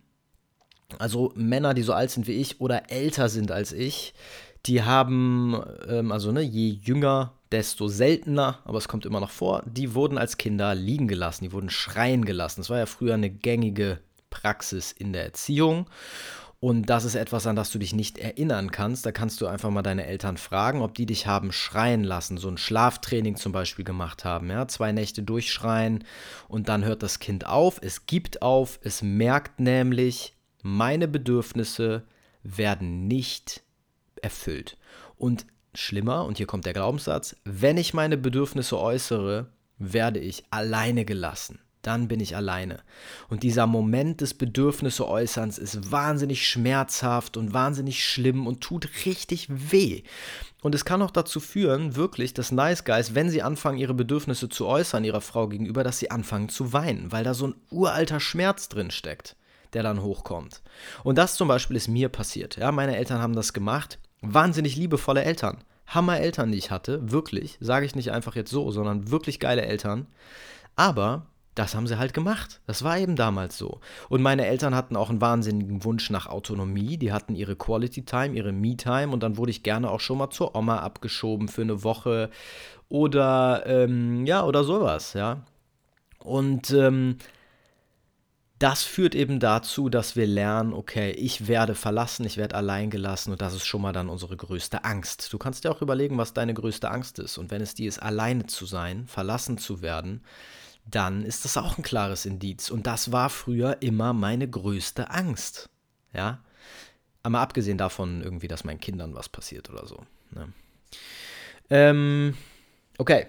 also Männer, die so alt sind wie ich oder älter sind als ich, die haben, ähm, also ne, je jünger, desto seltener, aber es kommt immer noch vor, die wurden als Kinder liegen gelassen, die wurden schreien gelassen. Das war ja früher eine gängige Praxis in der Erziehung. Und das ist etwas, an das du dich nicht erinnern kannst. Da kannst du einfach mal deine Eltern fragen, ob die dich haben schreien lassen, so ein Schlaftraining zum Beispiel gemacht haben. Ja? Zwei Nächte durchschreien und dann hört das Kind auf. Es gibt auf, es merkt nämlich, meine Bedürfnisse werden nicht erfüllt. Und schlimmer, und hier kommt der Glaubenssatz, wenn ich meine Bedürfnisse äußere, werde ich alleine gelassen. Dann bin ich alleine. Und dieser Moment des Bedürfnisse-Äußerns ist wahnsinnig schmerzhaft und wahnsinnig schlimm und tut richtig weh. Und es kann auch dazu führen, wirklich, dass Nice Guys, wenn sie anfangen, ihre Bedürfnisse zu äußern ihrer Frau gegenüber, dass sie anfangen zu weinen, weil da so ein uralter Schmerz drin steckt der dann hochkommt. Und das zum Beispiel ist mir passiert. Ja, meine Eltern haben das gemacht. Wahnsinnig liebevolle Eltern. Hammer Eltern, die ich hatte. Wirklich. Sage ich nicht einfach jetzt so, sondern wirklich geile Eltern. Aber das haben sie halt gemacht. Das war eben damals so. Und meine Eltern hatten auch einen wahnsinnigen Wunsch nach Autonomie. Die hatten ihre Quality Time, ihre Me Time und dann wurde ich gerne auch schon mal zur Oma abgeschoben für eine Woche oder ähm, ja oder sowas, ja. Und ähm, das führt eben dazu, dass wir lernen, okay, ich werde verlassen, ich werde allein gelassen und das ist schon mal dann unsere größte Angst. Du kannst dir auch überlegen, was deine größte Angst ist. Und wenn es die ist, alleine zu sein, verlassen zu werden, dann ist das auch ein klares Indiz. Und das war früher immer meine größte Angst. Ja. Aber abgesehen davon irgendwie, dass meinen Kindern was passiert oder so. Ne? Ähm, okay,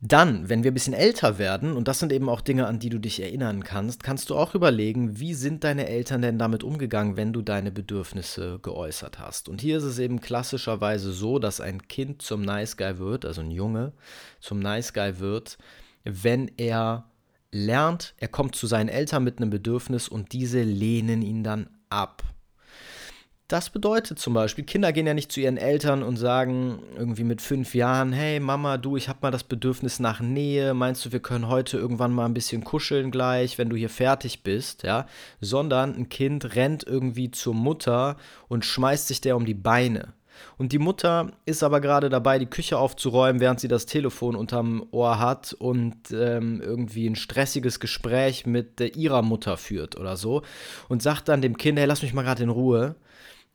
dann, wenn wir ein bisschen älter werden, und das sind eben auch Dinge, an die du dich erinnern kannst, kannst du auch überlegen, wie sind deine Eltern denn damit umgegangen, wenn du deine Bedürfnisse geäußert hast. Und hier ist es eben klassischerweise so, dass ein Kind zum Nice Guy wird, also ein Junge zum Nice Guy wird, wenn er lernt, er kommt zu seinen Eltern mit einem Bedürfnis und diese lehnen ihn dann ab. Das bedeutet zum Beispiel, Kinder gehen ja nicht zu ihren Eltern und sagen irgendwie mit fünf Jahren, hey Mama, du, ich habe mal das Bedürfnis nach Nähe, meinst du, wir können heute irgendwann mal ein bisschen kuscheln gleich, wenn du hier fertig bist, ja? Sondern ein Kind rennt irgendwie zur Mutter und schmeißt sich der um die Beine. Und die Mutter ist aber gerade dabei, die Küche aufzuräumen, während sie das Telefon unterm Ohr hat und ähm, irgendwie ein stressiges Gespräch mit äh, ihrer Mutter führt oder so. Und sagt dann dem Kind, hey, lass mich mal gerade in Ruhe.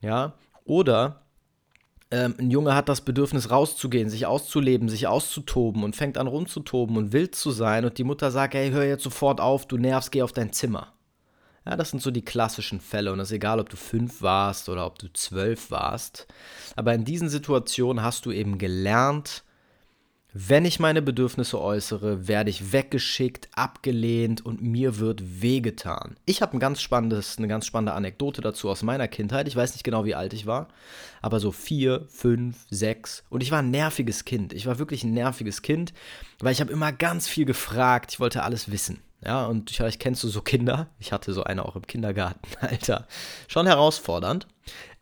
Ja. Oder ähm, ein Junge hat das Bedürfnis rauszugehen, sich auszuleben, sich auszutoben und fängt an rumzutoben und wild zu sein. Und die Mutter sagt, hey, hör jetzt sofort auf, du nervst, geh auf dein Zimmer. Ja, das sind so die klassischen Fälle und es ist egal, ob du fünf warst oder ob du zwölf warst. Aber in diesen Situationen hast du eben gelernt, wenn ich meine Bedürfnisse äußere, werde ich weggeschickt, abgelehnt und mir wird wehgetan. Ich habe ein ganz spannendes, eine ganz spannende Anekdote dazu aus meiner Kindheit. Ich weiß nicht genau, wie alt ich war, aber so vier, fünf, sechs. Und ich war ein nerviges Kind. Ich war wirklich ein nerviges Kind, weil ich habe immer ganz viel gefragt. Ich wollte alles wissen. Ja, und vielleicht kennst du so Kinder. Ich hatte so eine auch im Kindergarten, Alter. Schon herausfordernd.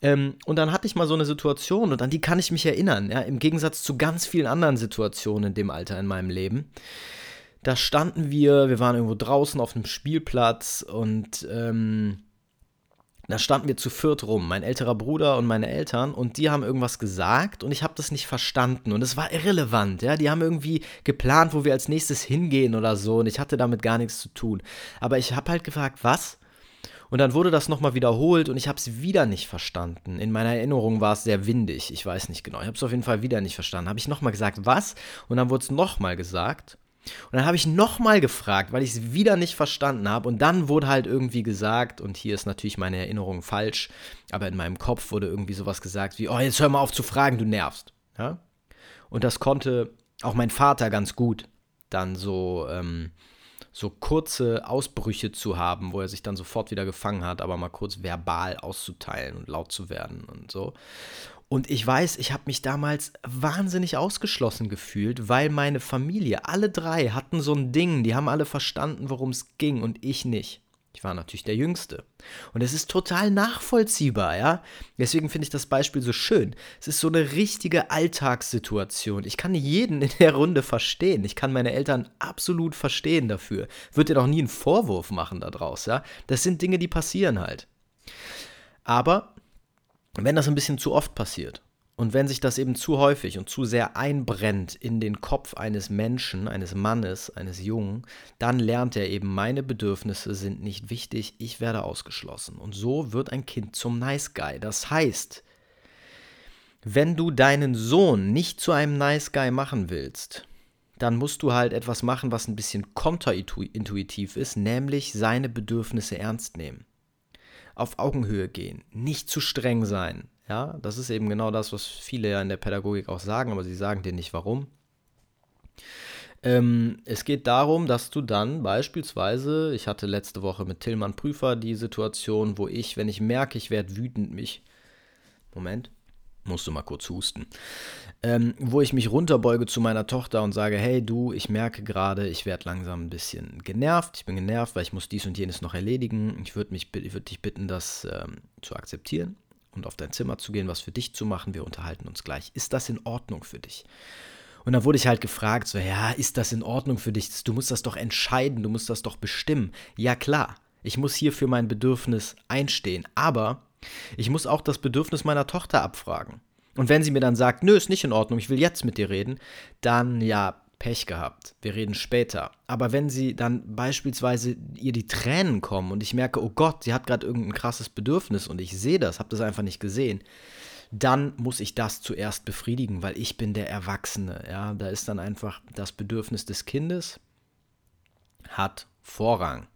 Ähm, und dann hatte ich mal so eine Situation und an die kann ich mich erinnern, ja, im Gegensatz zu ganz vielen anderen Situationen in dem Alter in meinem Leben. Da standen wir, wir waren irgendwo draußen auf einem Spielplatz und ähm, da standen wir zu viert rum, mein älterer Bruder und meine Eltern, und die haben irgendwas gesagt und ich habe das nicht verstanden und es war irrelevant, ja, die haben irgendwie geplant, wo wir als nächstes hingehen oder so und ich hatte damit gar nichts zu tun. Aber ich habe halt gefragt, was? Und dann wurde das nochmal wiederholt und ich habe es wieder nicht verstanden. In meiner Erinnerung war es sehr windig, ich weiß nicht genau. Ich habe es auf jeden Fall wieder nicht verstanden. Habe ich nochmal gesagt, was? Und dann wurde es nochmal gesagt. Und dann habe ich nochmal gefragt, weil ich es wieder nicht verstanden habe. Und dann wurde halt irgendwie gesagt, und hier ist natürlich meine Erinnerung falsch, aber in meinem Kopf wurde irgendwie sowas gesagt wie, oh, jetzt hör mal auf zu fragen, du nervst. Ja? Und das konnte auch mein Vater ganz gut dann so, ähm, so kurze Ausbrüche zu haben, wo er sich dann sofort wieder gefangen hat, aber mal kurz verbal auszuteilen und laut zu werden und so. Und ich weiß, ich habe mich damals wahnsinnig ausgeschlossen gefühlt, weil meine Familie, alle drei hatten so ein Ding, die haben alle verstanden, worum es ging und ich nicht. Ich war natürlich der Jüngste. Und es ist total nachvollziehbar, ja. Deswegen finde ich das Beispiel so schön. Es ist so eine richtige Alltagssituation. Ich kann jeden in der Runde verstehen. Ich kann meine Eltern absolut verstehen dafür. Wird dir doch nie einen Vorwurf machen daraus, ja. Das sind Dinge, die passieren halt. Aber wenn das ein bisschen zu oft passiert und wenn sich das eben zu häufig und zu sehr einbrennt in den Kopf eines Menschen, eines Mannes, eines Jungen, dann lernt er eben, meine Bedürfnisse sind nicht wichtig, ich werde ausgeschlossen. Und so wird ein Kind zum Nice Guy. Das heißt, wenn du deinen Sohn nicht zu einem Nice Guy machen willst, dann musst du halt etwas machen, was ein bisschen konterintuitiv ist, nämlich seine Bedürfnisse ernst nehmen auf Augenhöhe gehen, nicht zu streng sein. Ja, das ist eben genau das, was viele ja in der Pädagogik auch sagen, aber sie sagen dir nicht warum. Ähm, es geht darum, dass du dann beispielsweise, ich hatte letzte Woche mit Tillmann Prüfer die Situation, wo ich, wenn ich merke, ich werde wütend, mich. Moment musst du mal kurz husten, ähm, wo ich mich runterbeuge zu meiner Tochter und sage, hey du, ich merke gerade, ich werde langsam ein bisschen genervt, ich bin genervt, weil ich muss dies und jenes noch erledigen. Ich würde würd dich bitten, das ähm, zu akzeptieren und auf dein Zimmer zu gehen, was für dich zu machen. Wir unterhalten uns gleich. Ist das in Ordnung für dich? Und dann wurde ich halt gefragt, so, ja, ist das in Ordnung für dich? Du musst das doch entscheiden, du musst das doch bestimmen. Ja klar, ich muss hier für mein Bedürfnis einstehen, aber ich muss auch das Bedürfnis meiner Tochter abfragen. Und wenn sie mir dann sagt, nö, ist nicht in Ordnung, ich will jetzt mit dir reden, dann ja, Pech gehabt. Wir reden später. Aber wenn sie dann beispielsweise ihr die Tränen kommen und ich merke, oh Gott, sie hat gerade irgendein krasses Bedürfnis und ich sehe das, habe das einfach nicht gesehen, dann muss ich das zuerst befriedigen, weil ich bin der Erwachsene. Ja, da ist dann einfach das Bedürfnis des Kindes hat Vorrang.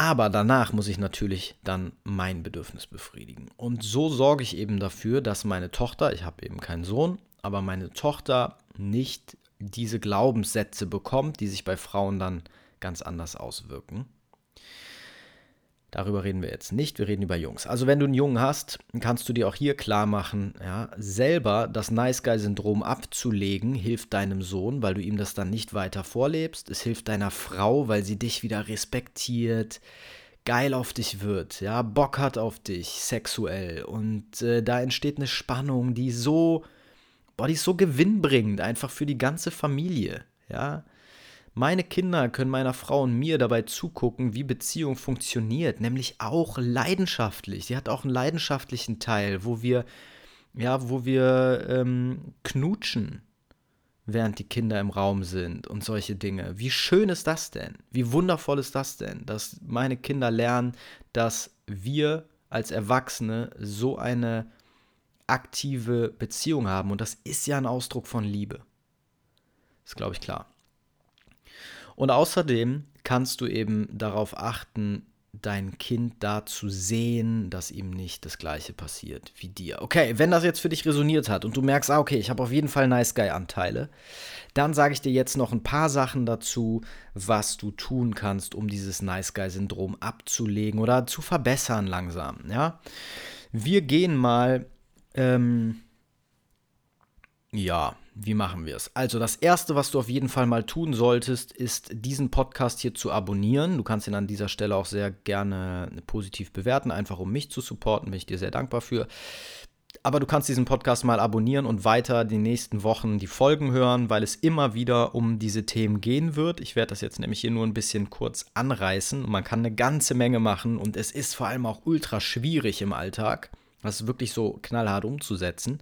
Aber danach muss ich natürlich dann mein Bedürfnis befriedigen. Und so sorge ich eben dafür, dass meine Tochter, ich habe eben keinen Sohn, aber meine Tochter nicht diese Glaubenssätze bekommt, die sich bei Frauen dann ganz anders auswirken. Darüber reden wir jetzt nicht, wir reden über Jungs. Also wenn du einen Jungen hast, kannst du dir auch hier klar machen, ja, selber das Nice Guy Syndrom abzulegen, hilft deinem Sohn, weil du ihm das dann nicht weiter vorlebst. Es hilft deiner Frau, weil sie dich wieder respektiert, geil auf dich wird, ja, Bock hat auf dich sexuell und äh, da entsteht eine Spannung, die so boah, die ist so gewinnbringend einfach für die ganze Familie, ja. Meine Kinder können meiner Frau und mir dabei zugucken, wie Beziehung funktioniert, nämlich auch leidenschaftlich. Sie hat auch einen leidenschaftlichen Teil, wo wir, ja, wo wir ähm, knutschen, während die Kinder im Raum sind und solche Dinge. Wie schön ist das denn? Wie wundervoll ist das denn, dass meine Kinder lernen, dass wir als Erwachsene so eine aktive Beziehung haben. Und das ist ja ein Ausdruck von Liebe. Ist, glaube ich, klar. Und außerdem kannst du eben darauf achten, dein Kind da zu sehen, dass ihm nicht das Gleiche passiert wie dir. Okay, wenn das jetzt für dich resoniert hat und du merkst, ah, okay, ich habe auf jeden Fall Nice Guy-Anteile, dann sage ich dir jetzt noch ein paar Sachen dazu, was du tun kannst, um dieses Nice Guy-Syndrom abzulegen oder zu verbessern langsam. Ja, wir gehen mal, ähm, ja, wie machen wir es? Also das Erste, was du auf jeden Fall mal tun solltest, ist diesen Podcast hier zu abonnieren. Du kannst ihn an dieser Stelle auch sehr gerne positiv bewerten, einfach um mich zu supporten, bin ich dir sehr dankbar für. Aber du kannst diesen Podcast mal abonnieren und weiter die nächsten Wochen die Folgen hören, weil es immer wieder um diese Themen gehen wird. Ich werde das jetzt nämlich hier nur ein bisschen kurz anreißen. Man kann eine ganze Menge machen und es ist vor allem auch ultra schwierig im Alltag, das wirklich so knallhart umzusetzen.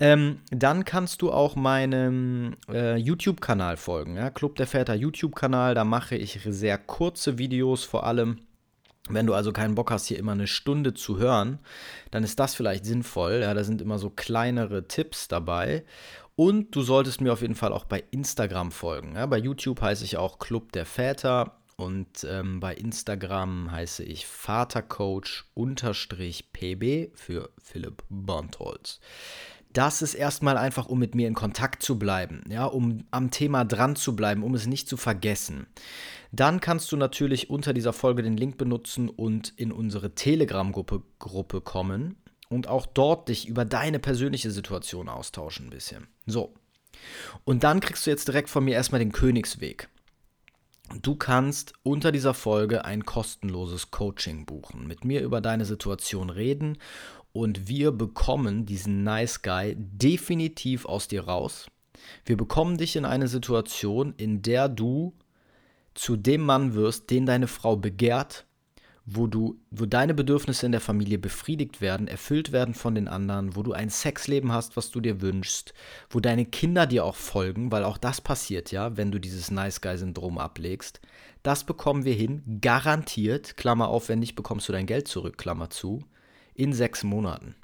Ähm, dann kannst du auch meinem äh, YouTube-Kanal folgen. Ja? Club der Väter YouTube-Kanal, da mache ich sehr kurze Videos, vor allem. Wenn du also keinen Bock hast, hier immer eine Stunde zu hören, dann ist das vielleicht sinnvoll. Ja, da sind immer so kleinere Tipps dabei. Und du solltest mir auf jeden Fall auch bei Instagram folgen. Ja, bei YouTube heiße ich auch Club der Väter und ähm, bei Instagram heiße ich Vatercoach-PB für Philipp Bontholz das ist erstmal einfach, um mit mir in Kontakt zu bleiben, ja, um am Thema dran zu bleiben, um es nicht zu vergessen. Dann kannst du natürlich unter dieser Folge den Link benutzen und in unsere Telegram-Gruppe Gruppe kommen und auch dort dich über deine persönliche Situation austauschen ein bisschen. So. Und dann kriegst du jetzt direkt von mir erstmal den Königsweg. Du kannst unter dieser Folge ein kostenloses Coaching buchen, mit mir über deine Situation reden und wir bekommen diesen Nice Guy definitiv aus dir raus. Wir bekommen dich in eine Situation, in der du zu dem Mann wirst, den deine Frau begehrt, wo du, wo deine Bedürfnisse in der Familie befriedigt werden, erfüllt werden von den anderen, wo du ein Sexleben hast, was du dir wünschst, wo deine Kinder dir auch folgen, weil auch das passiert ja, wenn du dieses Nice Guy-Syndrom ablegst. Das bekommen wir hin, garantiert, Klammer auf, wenn nicht, bekommst du dein Geld zurück, Klammer zu in sechs Monaten.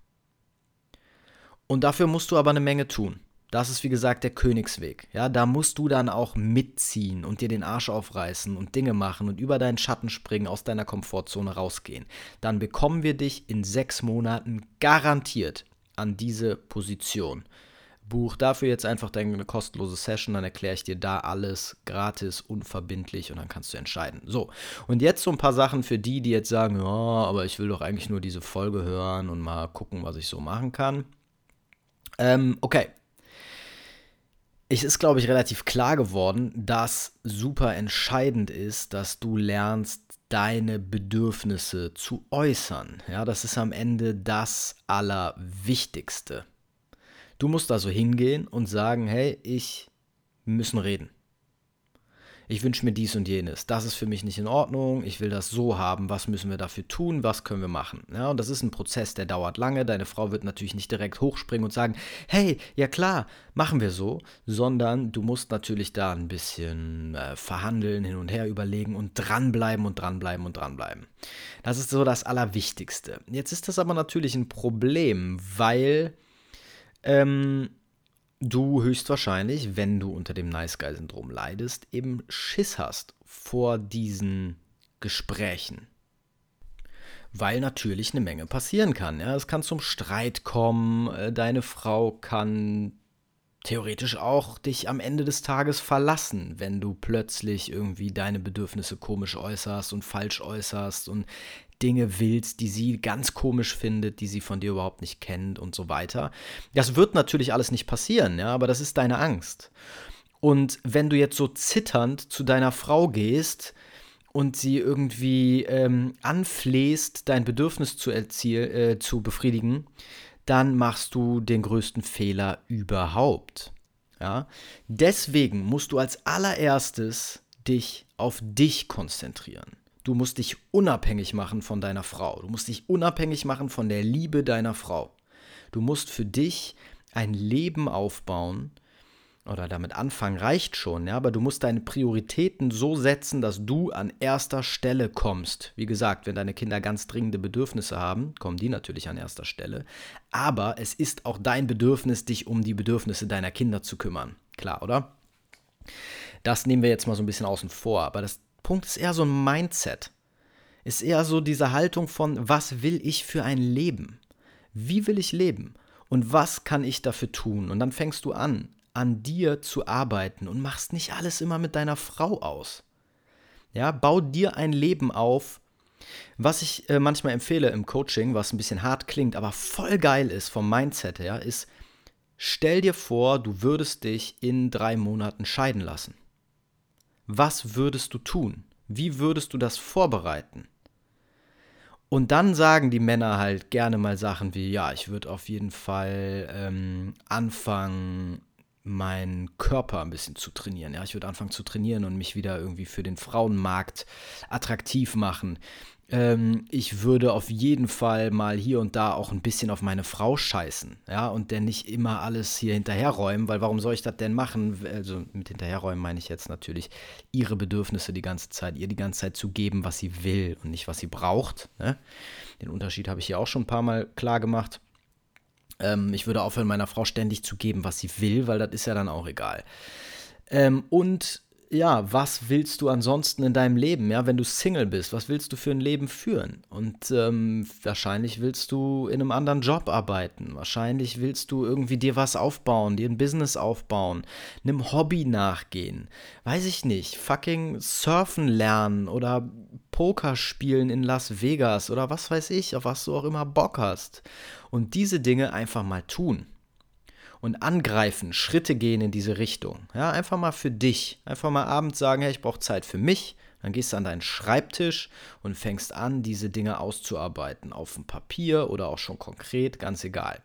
Und dafür musst du aber eine Menge tun. Das ist wie gesagt der Königsweg. Ja, da musst du dann auch mitziehen und dir den Arsch aufreißen und Dinge machen und über deinen Schatten springen, aus deiner Komfortzone rausgehen. Dann bekommen wir dich in sechs Monaten garantiert an diese Position. Buch dafür jetzt einfach deine kostenlose Session, dann erkläre ich dir da alles gratis, unverbindlich und dann kannst du entscheiden. So, und jetzt so ein paar Sachen für die, die jetzt sagen, ja, aber ich will doch eigentlich nur diese Folge hören und mal gucken, was ich so machen kann. Ähm, okay. Es ist, glaube ich, relativ klar geworden, dass super entscheidend ist, dass du lernst, deine Bedürfnisse zu äußern. Ja, das ist am Ende das Allerwichtigste. Du musst also hingehen und sagen, hey, ich müssen reden. Ich wünsche mir dies und jenes. Das ist für mich nicht in Ordnung. Ich will das so haben. Was müssen wir dafür tun? Was können wir machen? Ja, und das ist ein Prozess, der dauert lange. Deine Frau wird natürlich nicht direkt hochspringen und sagen, hey, ja klar, machen wir so, sondern du musst natürlich da ein bisschen äh, verhandeln, hin und her überlegen und dranbleiben und dranbleiben und dranbleiben. Das ist so das Allerwichtigste. Jetzt ist das aber natürlich ein Problem, weil ähm, du höchstwahrscheinlich, wenn du unter dem Nice Guy-Syndrom leidest, eben Schiss hast vor diesen Gesprächen. Weil natürlich eine Menge passieren kann. Ja? Es kann zum Streit kommen, äh, deine Frau kann theoretisch auch dich am Ende des Tages verlassen, wenn du plötzlich irgendwie deine Bedürfnisse komisch äußerst und falsch äußerst und Dinge willst, die sie ganz komisch findet, die sie von dir überhaupt nicht kennt und so weiter. Das wird natürlich alles nicht passieren, ja, aber das ist deine Angst. Und wenn du jetzt so zitternd zu deiner Frau gehst und sie irgendwie ähm, anflehst, dein Bedürfnis zu, erziel, äh, zu befriedigen, dann machst du den größten Fehler überhaupt. Ja? Deswegen musst du als allererstes dich auf dich konzentrieren. Du musst dich unabhängig machen von deiner Frau. Du musst dich unabhängig machen von der Liebe deiner Frau. Du musst für dich ein Leben aufbauen, oder damit anfangen reicht schon, ja, aber du musst deine Prioritäten so setzen, dass du an erster Stelle kommst. Wie gesagt, wenn deine Kinder ganz dringende Bedürfnisse haben, kommen die natürlich an erster Stelle. Aber es ist auch dein Bedürfnis, dich um die Bedürfnisse deiner Kinder zu kümmern. Klar, oder? Das nehmen wir jetzt mal so ein bisschen außen vor, aber das Punkt ist eher so ein Mindset. Ist eher so diese Haltung von, was will ich für ein Leben? Wie will ich leben? Und was kann ich dafür tun? Und dann fängst du an, an dir zu arbeiten und machst nicht alles immer mit deiner Frau aus. Ja, bau dir ein Leben auf, was ich äh, manchmal empfehle im Coaching, was ein bisschen hart klingt, aber voll geil ist vom Mindset her, ist, stell dir vor, du würdest dich in drei Monaten scheiden lassen. Was würdest du tun? Wie würdest du das vorbereiten? Und dann sagen die Männer halt gerne mal Sachen wie, ja, ich würde auf jeden Fall ähm, anfangen, meinen Körper ein bisschen zu trainieren. Ja, ich würde anfangen zu trainieren und mich wieder irgendwie für den Frauenmarkt attraktiv machen. Ähm, ich würde auf jeden Fall mal hier und da auch ein bisschen auf meine Frau scheißen. Ja, und denn nicht immer alles hier hinterherräumen, weil warum soll ich das denn machen? Also mit hinterherräumen meine ich jetzt natürlich ihre Bedürfnisse die ganze Zeit, ihr die ganze Zeit zu geben, was sie will und nicht was sie braucht. Ne? Den Unterschied habe ich hier auch schon ein paar Mal klar gemacht. Ähm, ich würde aufhören, meiner Frau ständig zu geben, was sie will, weil das ist ja dann auch egal. Ähm, und ja, was willst du ansonsten in deinem Leben, ja, wenn du Single bist? Was willst du für ein Leben führen? Und ähm, wahrscheinlich willst du in einem anderen Job arbeiten. Wahrscheinlich willst du irgendwie dir was aufbauen, dir ein Business aufbauen, einem Hobby nachgehen. Weiß ich nicht, fucking surfen lernen oder Poker spielen in Las Vegas oder was weiß ich, auf was du auch immer Bock hast. Und diese Dinge einfach mal tun und angreifen, Schritte gehen in diese Richtung. Ja, einfach mal für dich. Einfach mal abends sagen, hey, ich brauche Zeit für mich. Dann gehst du an deinen Schreibtisch und fängst an, diese Dinge auszuarbeiten. Auf dem Papier oder auch schon konkret, ganz egal.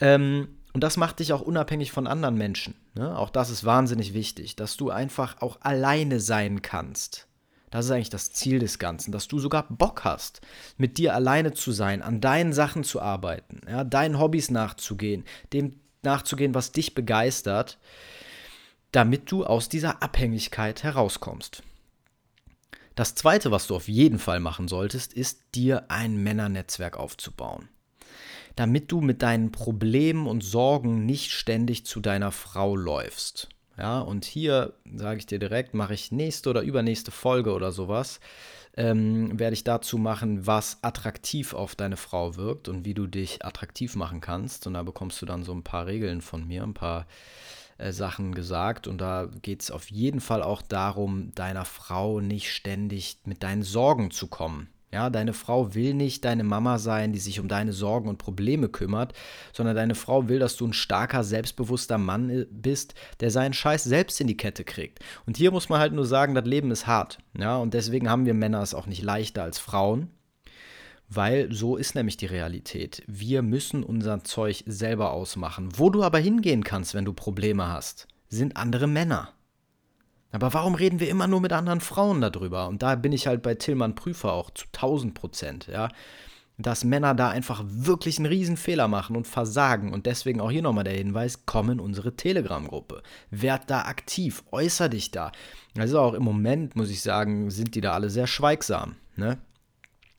Ähm, und das macht dich auch unabhängig von anderen Menschen. Ne? Auch das ist wahnsinnig wichtig, dass du einfach auch alleine sein kannst. Das ist eigentlich das Ziel des Ganzen, dass du sogar Bock hast, mit dir alleine zu sein, an deinen Sachen zu arbeiten, ja, deinen Hobbys nachzugehen, dem nachzugehen, was dich begeistert, damit du aus dieser Abhängigkeit herauskommst. Das Zweite, was du auf jeden Fall machen solltest, ist dir ein Männernetzwerk aufzubauen. Damit du mit deinen Problemen und Sorgen nicht ständig zu deiner Frau läufst. Ja, und hier sage ich dir direkt, mache ich nächste oder übernächste Folge oder sowas ähm, werde ich dazu machen, was attraktiv auf deine Frau wirkt und wie du dich attraktiv machen kannst. Und da bekommst du dann so ein paar Regeln von mir, ein paar äh, Sachen gesagt. Und da geht es auf jeden Fall auch darum, deiner Frau nicht ständig mit deinen Sorgen zu kommen. Ja, deine Frau will nicht deine Mama sein, die sich um deine Sorgen und Probleme kümmert, sondern deine Frau will, dass du ein starker, selbstbewusster Mann äh, bist, der seinen Scheiß selbst in die Kette kriegt. Und hier muss man halt nur sagen, das Leben ist hart. Ja, und deswegen haben wir Männer es auch nicht leichter als Frauen, weil so ist nämlich die Realität. Wir müssen unser Zeug selber ausmachen. Wo du aber hingehen kannst, wenn du Probleme hast, sind andere Männer. Aber warum reden wir immer nur mit anderen Frauen darüber? Und da bin ich halt bei Tillmann Prüfer auch zu 1000 Prozent, ja. Dass Männer da einfach wirklich einen Riesenfehler machen und versagen. Und deswegen auch hier nochmal der Hinweis: komm in unsere Telegram-Gruppe. Werd da aktiv, äußer dich da. Also auch im Moment, muss ich sagen, sind die da alle sehr schweigsam, ne?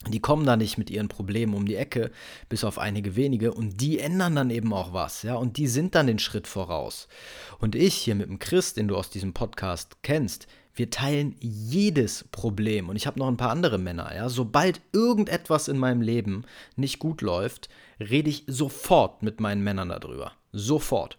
Die kommen da nicht mit ihren Problemen um die Ecke, bis auf einige wenige, und die ändern dann eben auch was, ja, und die sind dann den Schritt voraus. Und ich hier mit dem Chris, den du aus diesem Podcast kennst, wir teilen jedes Problem. Und ich habe noch ein paar andere Männer, ja. Sobald irgendetwas in meinem Leben nicht gut läuft, rede ich sofort mit meinen Männern darüber. Sofort.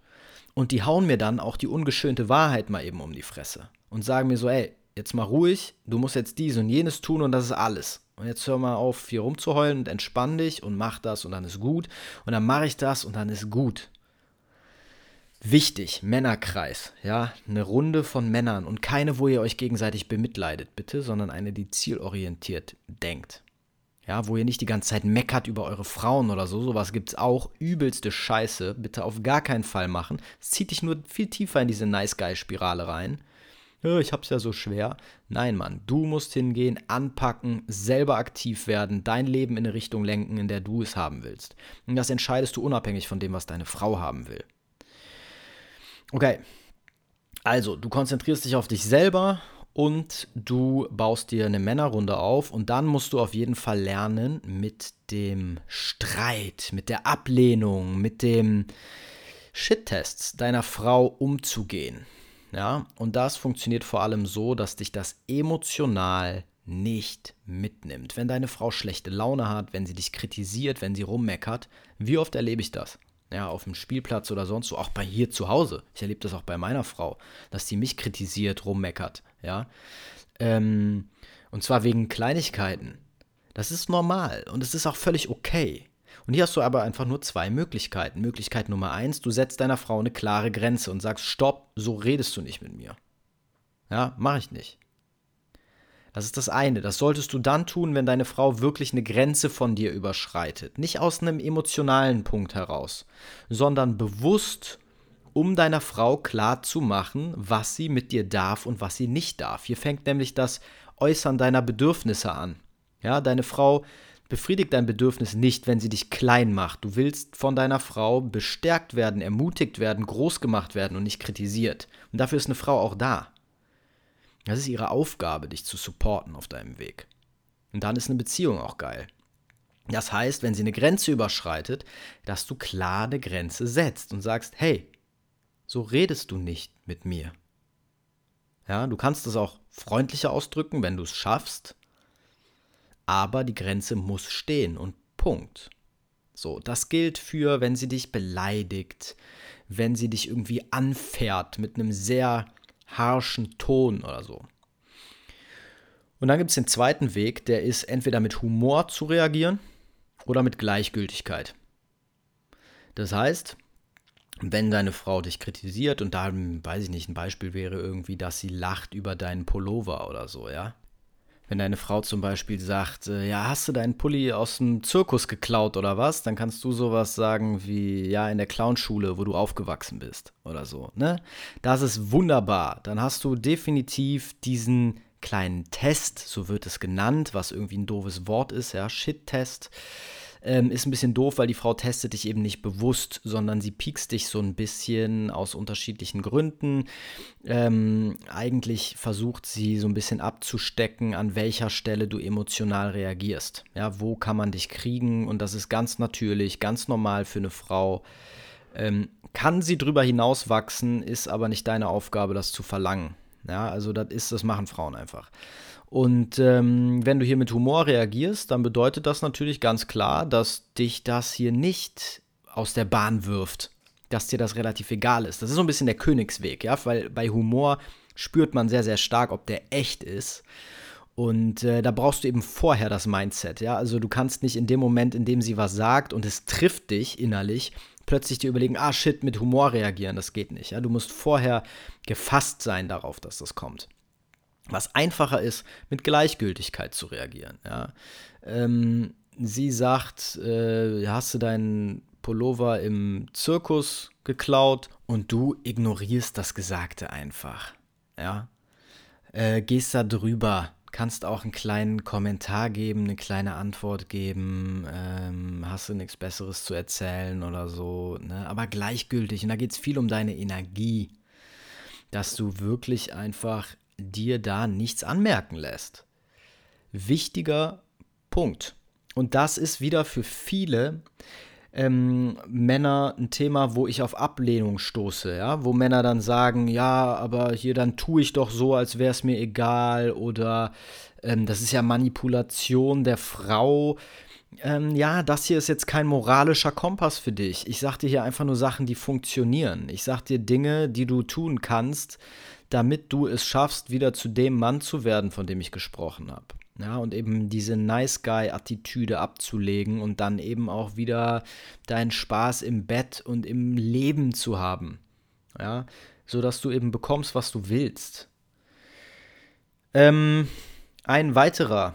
Und die hauen mir dann auch die ungeschönte Wahrheit mal eben um die Fresse. Und sagen mir so, ey, jetzt mal ruhig, du musst jetzt dies und jenes tun und das ist alles. Und jetzt hör mal auf, hier rumzuheulen und entspann dich und mach das und dann ist gut. Und dann mache ich das und dann ist gut. Wichtig, Männerkreis, ja, eine Runde von Männern und keine, wo ihr euch gegenseitig bemitleidet, bitte, sondern eine, die zielorientiert denkt. Ja, wo ihr nicht die ganze Zeit meckert über eure Frauen oder so. Sowas gibt es auch. Übelste Scheiße. Bitte auf gar keinen Fall machen. Es zieht dich nur viel tiefer in diese Nice Guy-Spirale rein. Ich hab's ja so schwer. Nein, Mann, du musst hingehen, anpacken, selber aktiv werden, dein Leben in eine Richtung lenken, in der du es haben willst. Und das entscheidest du unabhängig von dem, was deine Frau haben will. Okay. Also, du konzentrierst dich auf dich selber und du baust dir eine Männerrunde auf und dann musst du auf jeden Fall lernen, mit dem Streit, mit der Ablehnung, mit dem Shit-Tests deiner Frau umzugehen. Ja, und das funktioniert vor allem so, dass dich das emotional nicht mitnimmt. Wenn deine Frau schlechte Laune hat, wenn sie dich kritisiert, wenn sie rummeckert, wie oft erlebe ich das? ja, auf dem Spielplatz oder sonst wo, auch bei hier zu Hause. Ich erlebe das auch bei meiner Frau, dass sie mich kritisiert, rummeckert, ja. Ähm, und zwar wegen Kleinigkeiten. Das ist normal und es ist auch völlig okay. Und hier hast du aber einfach nur zwei Möglichkeiten. Möglichkeit Nummer eins, du setzt deiner Frau eine klare Grenze und sagst, stopp, so redest du nicht mit mir. Ja, mache ich nicht. Das ist das eine. Das solltest du dann tun, wenn deine Frau wirklich eine Grenze von dir überschreitet. Nicht aus einem emotionalen Punkt heraus, sondern bewusst, um deiner Frau klar zu machen, was sie mit dir darf und was sie nicht darf. Hier fängt nämlich das Äußern deiner Bedürfnisse an. Ja, deine Frau befriedigt dein Bedürfnis nicht, wenn sie dich klein macht. Du willst von deiner Frau bestärkt werden, ermutigt werden, groß gemacht werden und nicht kritisiert. Und dafür ist eine Frau auch da. Das ist ihre Aufgabe, dich zu supporten auf deinem Weg. Und dann ist eine Beziehung auch geil. Das heißt, wenn sie eine Grenze überschreitet, dass du klar eine Grenze setzt und sagst, hey, so redest du nicht mit mir. Ja, du kannst es auch freundlicher ausdrücken, wenn du es schaffst, aber die Grenze muss stehen und Punkt. So, das gilt für, wenn sie dich beleidigt, wenn sie dich irgendwie anfährt mit einem sehr harschen Ton oder so. Und dann gibt es den zweiten Weg, der ist entweder mit Humor zu reagieren oder mit Gleichgültigkeit. Das heißt, wenn deine Frau dich kritisiert und da, weiß ich nicht, ein Beispiel wäre irgendwie, dass sie lacht über deinen Pullover oder so, ja, wenn deine Frau zum Beispiel sagt, äh, ja, hast du deinen Pulli aus dem Zirkus geklaut oder was, dann kannst du sowas sagen wie, ja, in der Clownschule, wo du aufgewachsen bist oder so, ne? Das ist wunderbar. Dann hast du definitiv diesen kleinen Test, so wird es genannt, was irgendwie ein doofes Wort ist, ja, Shit-Test ähm, ist ein bisschen doof, weil die Frau testet dich eben nicht bewusst, sondern sie piekst dich so ein bisschen aus unterschiedlichen Gründen. Ähm, eigentlich versucht sie so ein bisschen abzustecken, an welcher Stelle du emotional reagierst. Ja, wo kann man dich kriegen? Und das ist ganz natürlich, ganz normal für eine Frau. Ähm, kann sie drüber hinaus wachsen, ist aber nicht deine Aufgabe, das zu verlangen. Ja, also das ist, das machen Frauen einfach. Und ähm, wenn du hier mit Humor reagierst, dann bedeutet das natürlich ganz klar, dass dich das hier nicht aus der Bahn wirft, dass dir das relativ egal ist. Das ist so ein bisschen der Königsweg, ja, weil bei Humor spürt man sehr, sehr stark, ob der echt ist. Und äh, da brauchst du eben vorher das Mindset, ja. Also du kannst nicht in dem Moment, in dem sie was sagt und es trifft dich innerlich, plötzlich dir überlegen, ah shit, mit Humor reagieren, das geht nicht. Ja? Du musst vorher gefasst sein darauf, dass das kommt. Was einfacher ist, mit Gleichgültigkeit zu reagieren. Ja. Ähm, sie sagt, äh, hast du deinen Pullover im Zirkus geklaut und du ignorierst das Gesagte einfach. Ja. Äh, gehst da drüber, kannst auch einen kleinen Kommentar geben, eine kleine Antwort geben, ähm, hast du nichts Besseres zu erzählen oder so, ne? aber gleichgültig. Und da geht es viel um deine Energie, dass du wirklich einfach dir da nichts anmerken lässt. Wichtiger Punkt. Und das ist wieder für viele ähm, Männer ein Thema, wo ich auf Ablehnung stoße, ja, wo Männer dann sagen, ja, aber hier dann tue ich doch so, als wäre es mir egal oder ähm, das ist ja Manipulation der Frau. Ähm, ja, das hier ist jetzt kein moralischer Kompass für dich. Ich sag dir hier einfach nur Sachen, die funktionieren. Ich sag dir Dinge, die du tun kannst, damit du es schaffst, wieder zu dem Mann zu werden, von dem ich gesprochen habe. Ja, und eben diese Nice Guy-Attitüde abzulegen und dann eben auch wieder deinen Spaß im Bett und im Leben zu haben. Ja, sodass du eben bekommst, was du willst. Ähm, ein weiterer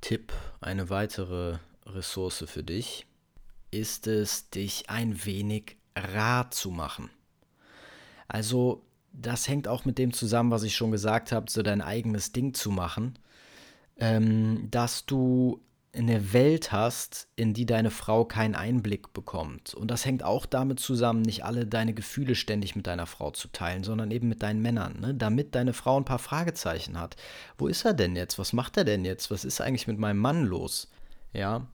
Tipp eine weitere Ressource für dich ist es, dich ein wenig rar zu machen. Also, das hängt auch mit dem zusammen, was ich schon gesagt habe, so dein eigenes Ding zu machen, ähm, dass du eine Welt hast, in die deine Frau keinen Einblick bekommt. Und das hängt auch damit zusammen, nicht alle deine Gefühle ständig mit deiner Frau zu teilen, sondern eben mit deinen Männern, ne? damit deine Frau ein paar Fragezeichen hat. Wo ist er denn jetzt? Was macht er denn jetzt? Was ist eigentlich mit meinem Mann los? Ja,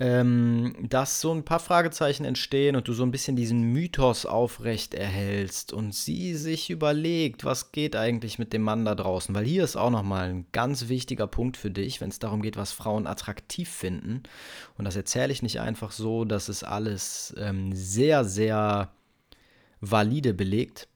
ähm, dass so ein paar Fragezeichen entstehen und du so ein bisschen diesen Mythos aufrecht erhältst und sie sich überlegt, was geht eigentlich mit dem Mann da draußen, weil hier ist auch nochmal ein ganz wichtiger Punkt für dich, wenn es darum geht, was Frauen attraktiv finden. Und das erzähle ich nicht einfach so, dass es alles ähm, sehr, sehr valide belegt,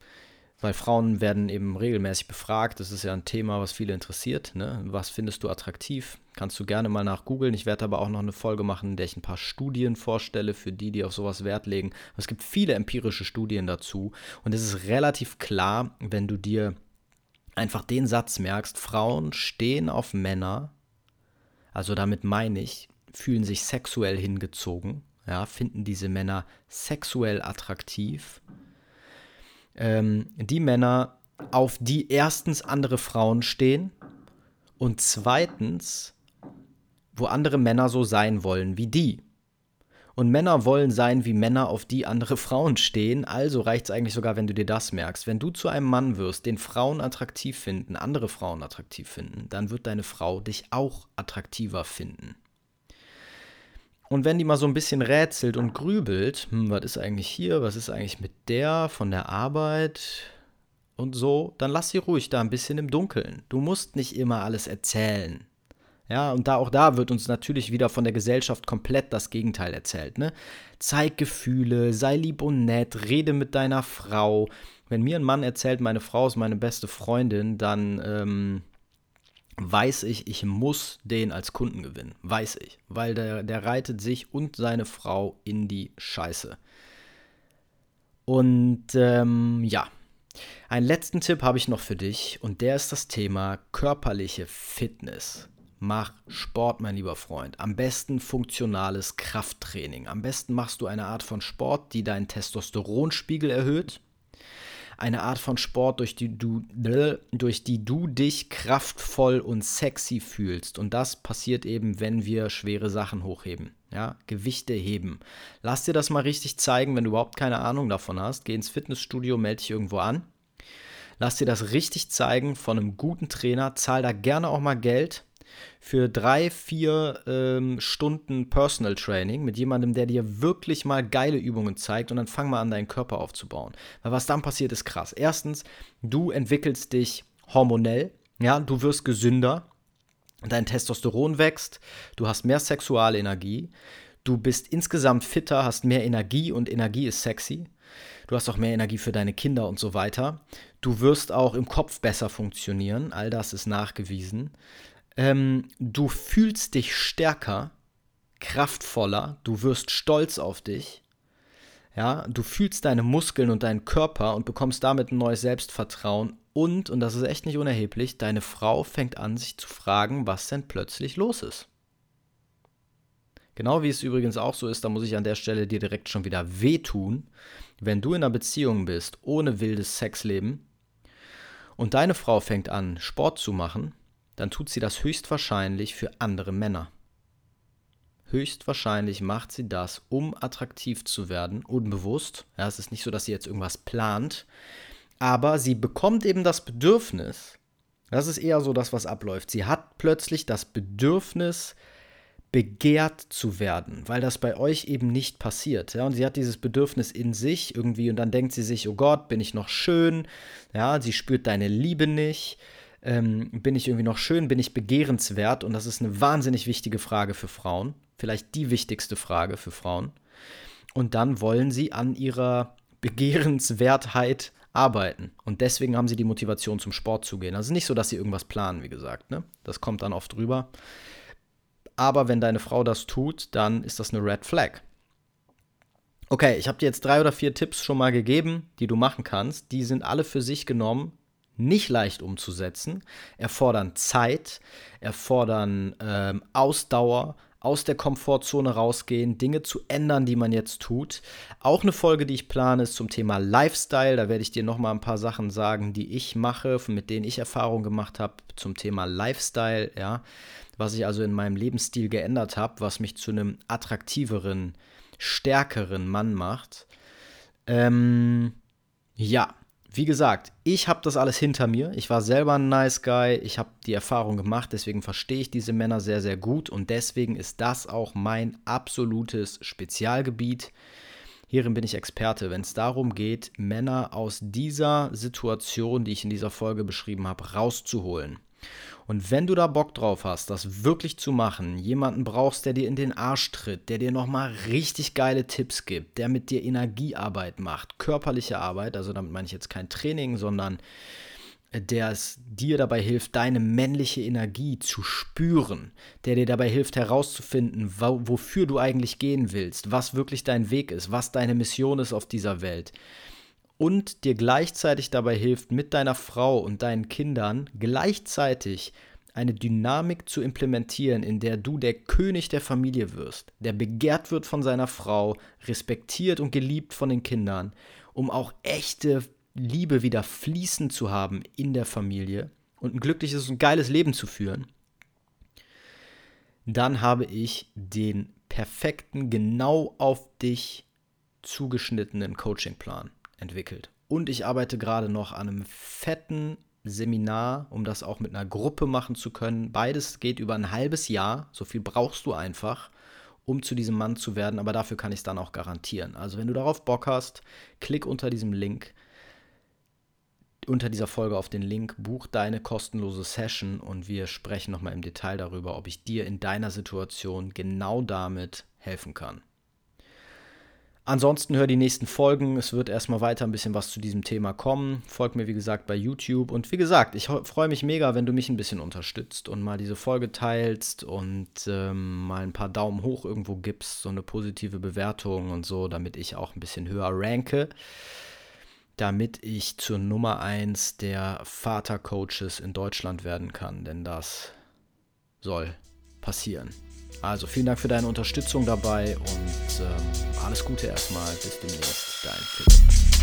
weil Frauen werden eben regelmäßig befragt. Das ist ja ein Thema, was viele interessiert. Ne? Was findest du attraktiv? Kannst du gerne mal nach googeln. Ich werde aber auch noch eine Folge machen, in der ich ein paar Studien vorstelle für die, die auf sowas Wert legen. Es gibt viele empirische Studien dazu. Und es ist relativ klar, wenn du dir einfach den Satz merkst, Frauen stehen auf Männer, also damit meine ich, fühlen sich sexuell hingezogen, ja, finden diese Männer sexuell attraktiv ähm, die Männer, auf die erstens andere Frauen stehen und zweitens, wo andere Männer so sein wollen wie die. Und Männer wollen sein wie Männer, auf die andere Frauen stehen. Also reicht es eigentlich sogar, wenn du dir das merkst. Wenn du zu einem Mann wirst, den Frauen attraktiv finden, andere Frauen attraktiv finden, dann wird deine Frau dich auch attraktiver finden. Und wenn die mal so ein bisschen rätselt und grübelt, hm, was ist eigentlich hier, was ist eigentlich mit der von der Arbeit und so, dann lass sie ruhig da ein bisschen im Dunkeln. Du musst nicht immer alles erzählen. Ja, und da auch da wird uns natürlich wieder von der Gesellschaft komplett das Gegenteil erzählt. Ne? Zeig Gefühle, sei lieb und nett, rede mit deiner Frau. Wenn mir ein Mann erzählt, meine Frau ist meine beste Freundin, dann ähm, weiß ich, ich muss den als Kunden gewinnen. Weiß ich. Weil der, der reitet sich und seine Frau in die Scheiße. Und ähm, ja, einen letzten Tipp habe ich noch für dich und der ist das Thema körperliche Fitness. Mach Sport, mein lieber Freund. Am besten funktionales Krafttraining. Am besten machst du eine Art von Sport, die deinen Testosteronspiegel erhöht eine Art von Sport, durch die du, durch die du dich kraftvoll und sexy fühlst. Und das passiert eben, wenn wir schwere Sachen hochheben. Ja, Gewichte heben. Lass dir das mal richtig zeigen, wenn du überhaupt keine Ahnung davon hast. Geh ins Fitnessstudio, melde dich irgendwo an. Lass dir das richtig zeigen von einem guten Trainer. Zahl da gerne auch mal Geld für drei, vier ähm, Stunden Personal Training mit jemandem, der dir wirklich mal geile Übungen zeigt und dann fang mal an, deinen Körper aufzubauen. Weil was dann passiert, ist krass. Erstens, du entwickelst dich hormonell, ja, du wirst gesünder, dein Testosteron wächst, du hast mehr Sexualenergie, du bist insgesamt fitter, hast mehr Energie und Energie ist sexy. Du hast auch mehr Energie für deine Kinder und so weiter. Du wirst auch im Kopf besser funktionieren. All das ist nachgewiesen. Ähm, du fühlst dich stärker, kraftvoller, du wirst stolz auf dich. Ja, du fühlst deine Muskeln und deinen Körper und bekommst damit ein neues Selbstvertrauen. Und, und das ist echt nicht unerheblich, deine Frau fängt an, sich zu fragen, was denn plötzlich los ist. Genau wie es übrigens auch so ist, da muss ich an der Stelle dir direkt schon wieder wehtun, wenn du in einer Beziehung bist, ohne wildes Sexleben, und deine Frau fängt an, Sport zu machen, dann tut sie das höchstwahrscheinlich für andere Männer. Höchstwahrscheinlich macht sie das, um attraktiv zu werden, unbewusst. Ja, es ist nicht so, dass sie jetzt irgendwas plant, aber sie bekommt eben das Bedürfnis, das ist eher so das, was abläuft. Sie hat plötzlich das Bedürfnis, begehrt zu werden, weil das bei euch eben nicht passiert. Ja? Und sie hat dieses Bedürfnis in sich irgendwie und dann denkt sie sich, oh Gott, bin ich noch schön? Ja, sie spürt deine Liebe nicht ähm, bin ich irgendwie noch schön, bin ich begehrenswert? Und das ist eine wahnsinnig wichtige Frage für Frauen, vielleicht die wichtigste Frage für Frauen. Und dann wollen sie an ihrer Begehrenswertheit arbeiten. Und deswegen haben sie die Motivation, zum Sport zu gehen. Also nicht so, dass sie irgendwas planen, wie gesagt. Ne? Das kommt dann oft rüber. Aber wenn deine Frau das tut, dann ist das eine Red Flag. Okay, ich habe dir jetzt drei oder vier Tipps schon mal gegeben, die du machen kannst. Die sind alle für sich genommen nicht leicht umzusetzen, erfordern Zeit, erfordern ähm, Ausdauer, aus der Komfortzone rausgehen, Dinge zu ändern, die man jetzt tut. Auch eine Folge, die ich plane, ist zum Thema Lifestyle. Da werde ich dir noch mal ein paar Sachen sagen, die ich mache, mit denen ich Erfahrung gemacht habe zum Thema Lifestyle, ja, was ich also in meinem Lebensstil geändert habe, was mich zu einem attraktiveren, stärkeren Mann macht. Ähm, ja, wie gesagt, ich habe das alles hinter mir. Ich war selber ein Nice Guy. Ich habe die Erfahrung gemacht. Deswegen verstehe ich diese Männer sehr, sehr gut. Und deswegen ist das auch mein absolutes Spezialgebiet. Hierin bin ich Experte, wenn es darum geht, Männer aus dieser Situation, die ich in dieser Folge beschrieben habe, rauszuholen. Und wenn du da Bock drauf hast, das wirklich zu machen, jemanden brauchst, der dir in den Arsch tritt, der dir nochmal richtig geile Tipps gibt, der mit dir Energiearbeit macht, körperliche Arbeit, also damit meine ich jetzt kein Training, sondern äh, der es dir dabei hilft, deine männliche Energie zu spüren, der dir dabei hilft herauszufinden, wo, wofür du eigentlich gehen willst, was wirklich dein Weg ist, was deine Mission ist auf dieser Welt und dir gleichzeitig dabei hilft, mit deiner Frau und deinen Kindern gleichzeitig eine Dynamik zu implementieren, in der du der König der Familie wirst, der begehrt wird von seiner Frau, respektiert und geliebt von den Kindern, um auch echte Liebe wieder fließen zu haben in der Familie und ein glückliches und geiles Leben zu führen, dann habe ich den perfekten, genau auf dich zugeschnittenen Coachingplan entwickelt. Und ich arbeite gerade noch an einem fetten Seminar, um das auch mit einer Gruppe machen zu können. Beides geht über ein halbes Jahr. So viel brauchst du einfach, um zu diesem Mann zu werden. Aber dafür kann ich es dann auch garantieren. Also wenn du darauf Bock hast, klick unter diesem Link, unter dieser Folge auf den Link, buch deine kostenlose Session und wir sprechen nochmal im Detail darüber, ob ich dir in deiner Situation genau damit helfen kann. Ansonsten hör die nächsten Folgen. Es wird erstmal weiter ein bisschen was zu diesem Thema kommen. Folgt mir, wie gesagt, bei YouTube. Und wie gesagt, ich freue mich mega, wenn du mich ein bisschen unterstützt und mal diese Folge teilst und ähm, mal ein paar Daumen hoch irgendwo gibst, so eine positive Bewertung und so, damit ich auch ein bisschen höher ranke. Damit ich zur Nummer 1 der Vatercoaches in Deutschland werden kann. Denn das soll passieren. Also vielen Dank für deine Unterstützung dabei und ähm, alles Gute erstmal. Bis demnächst. Dein Philipp.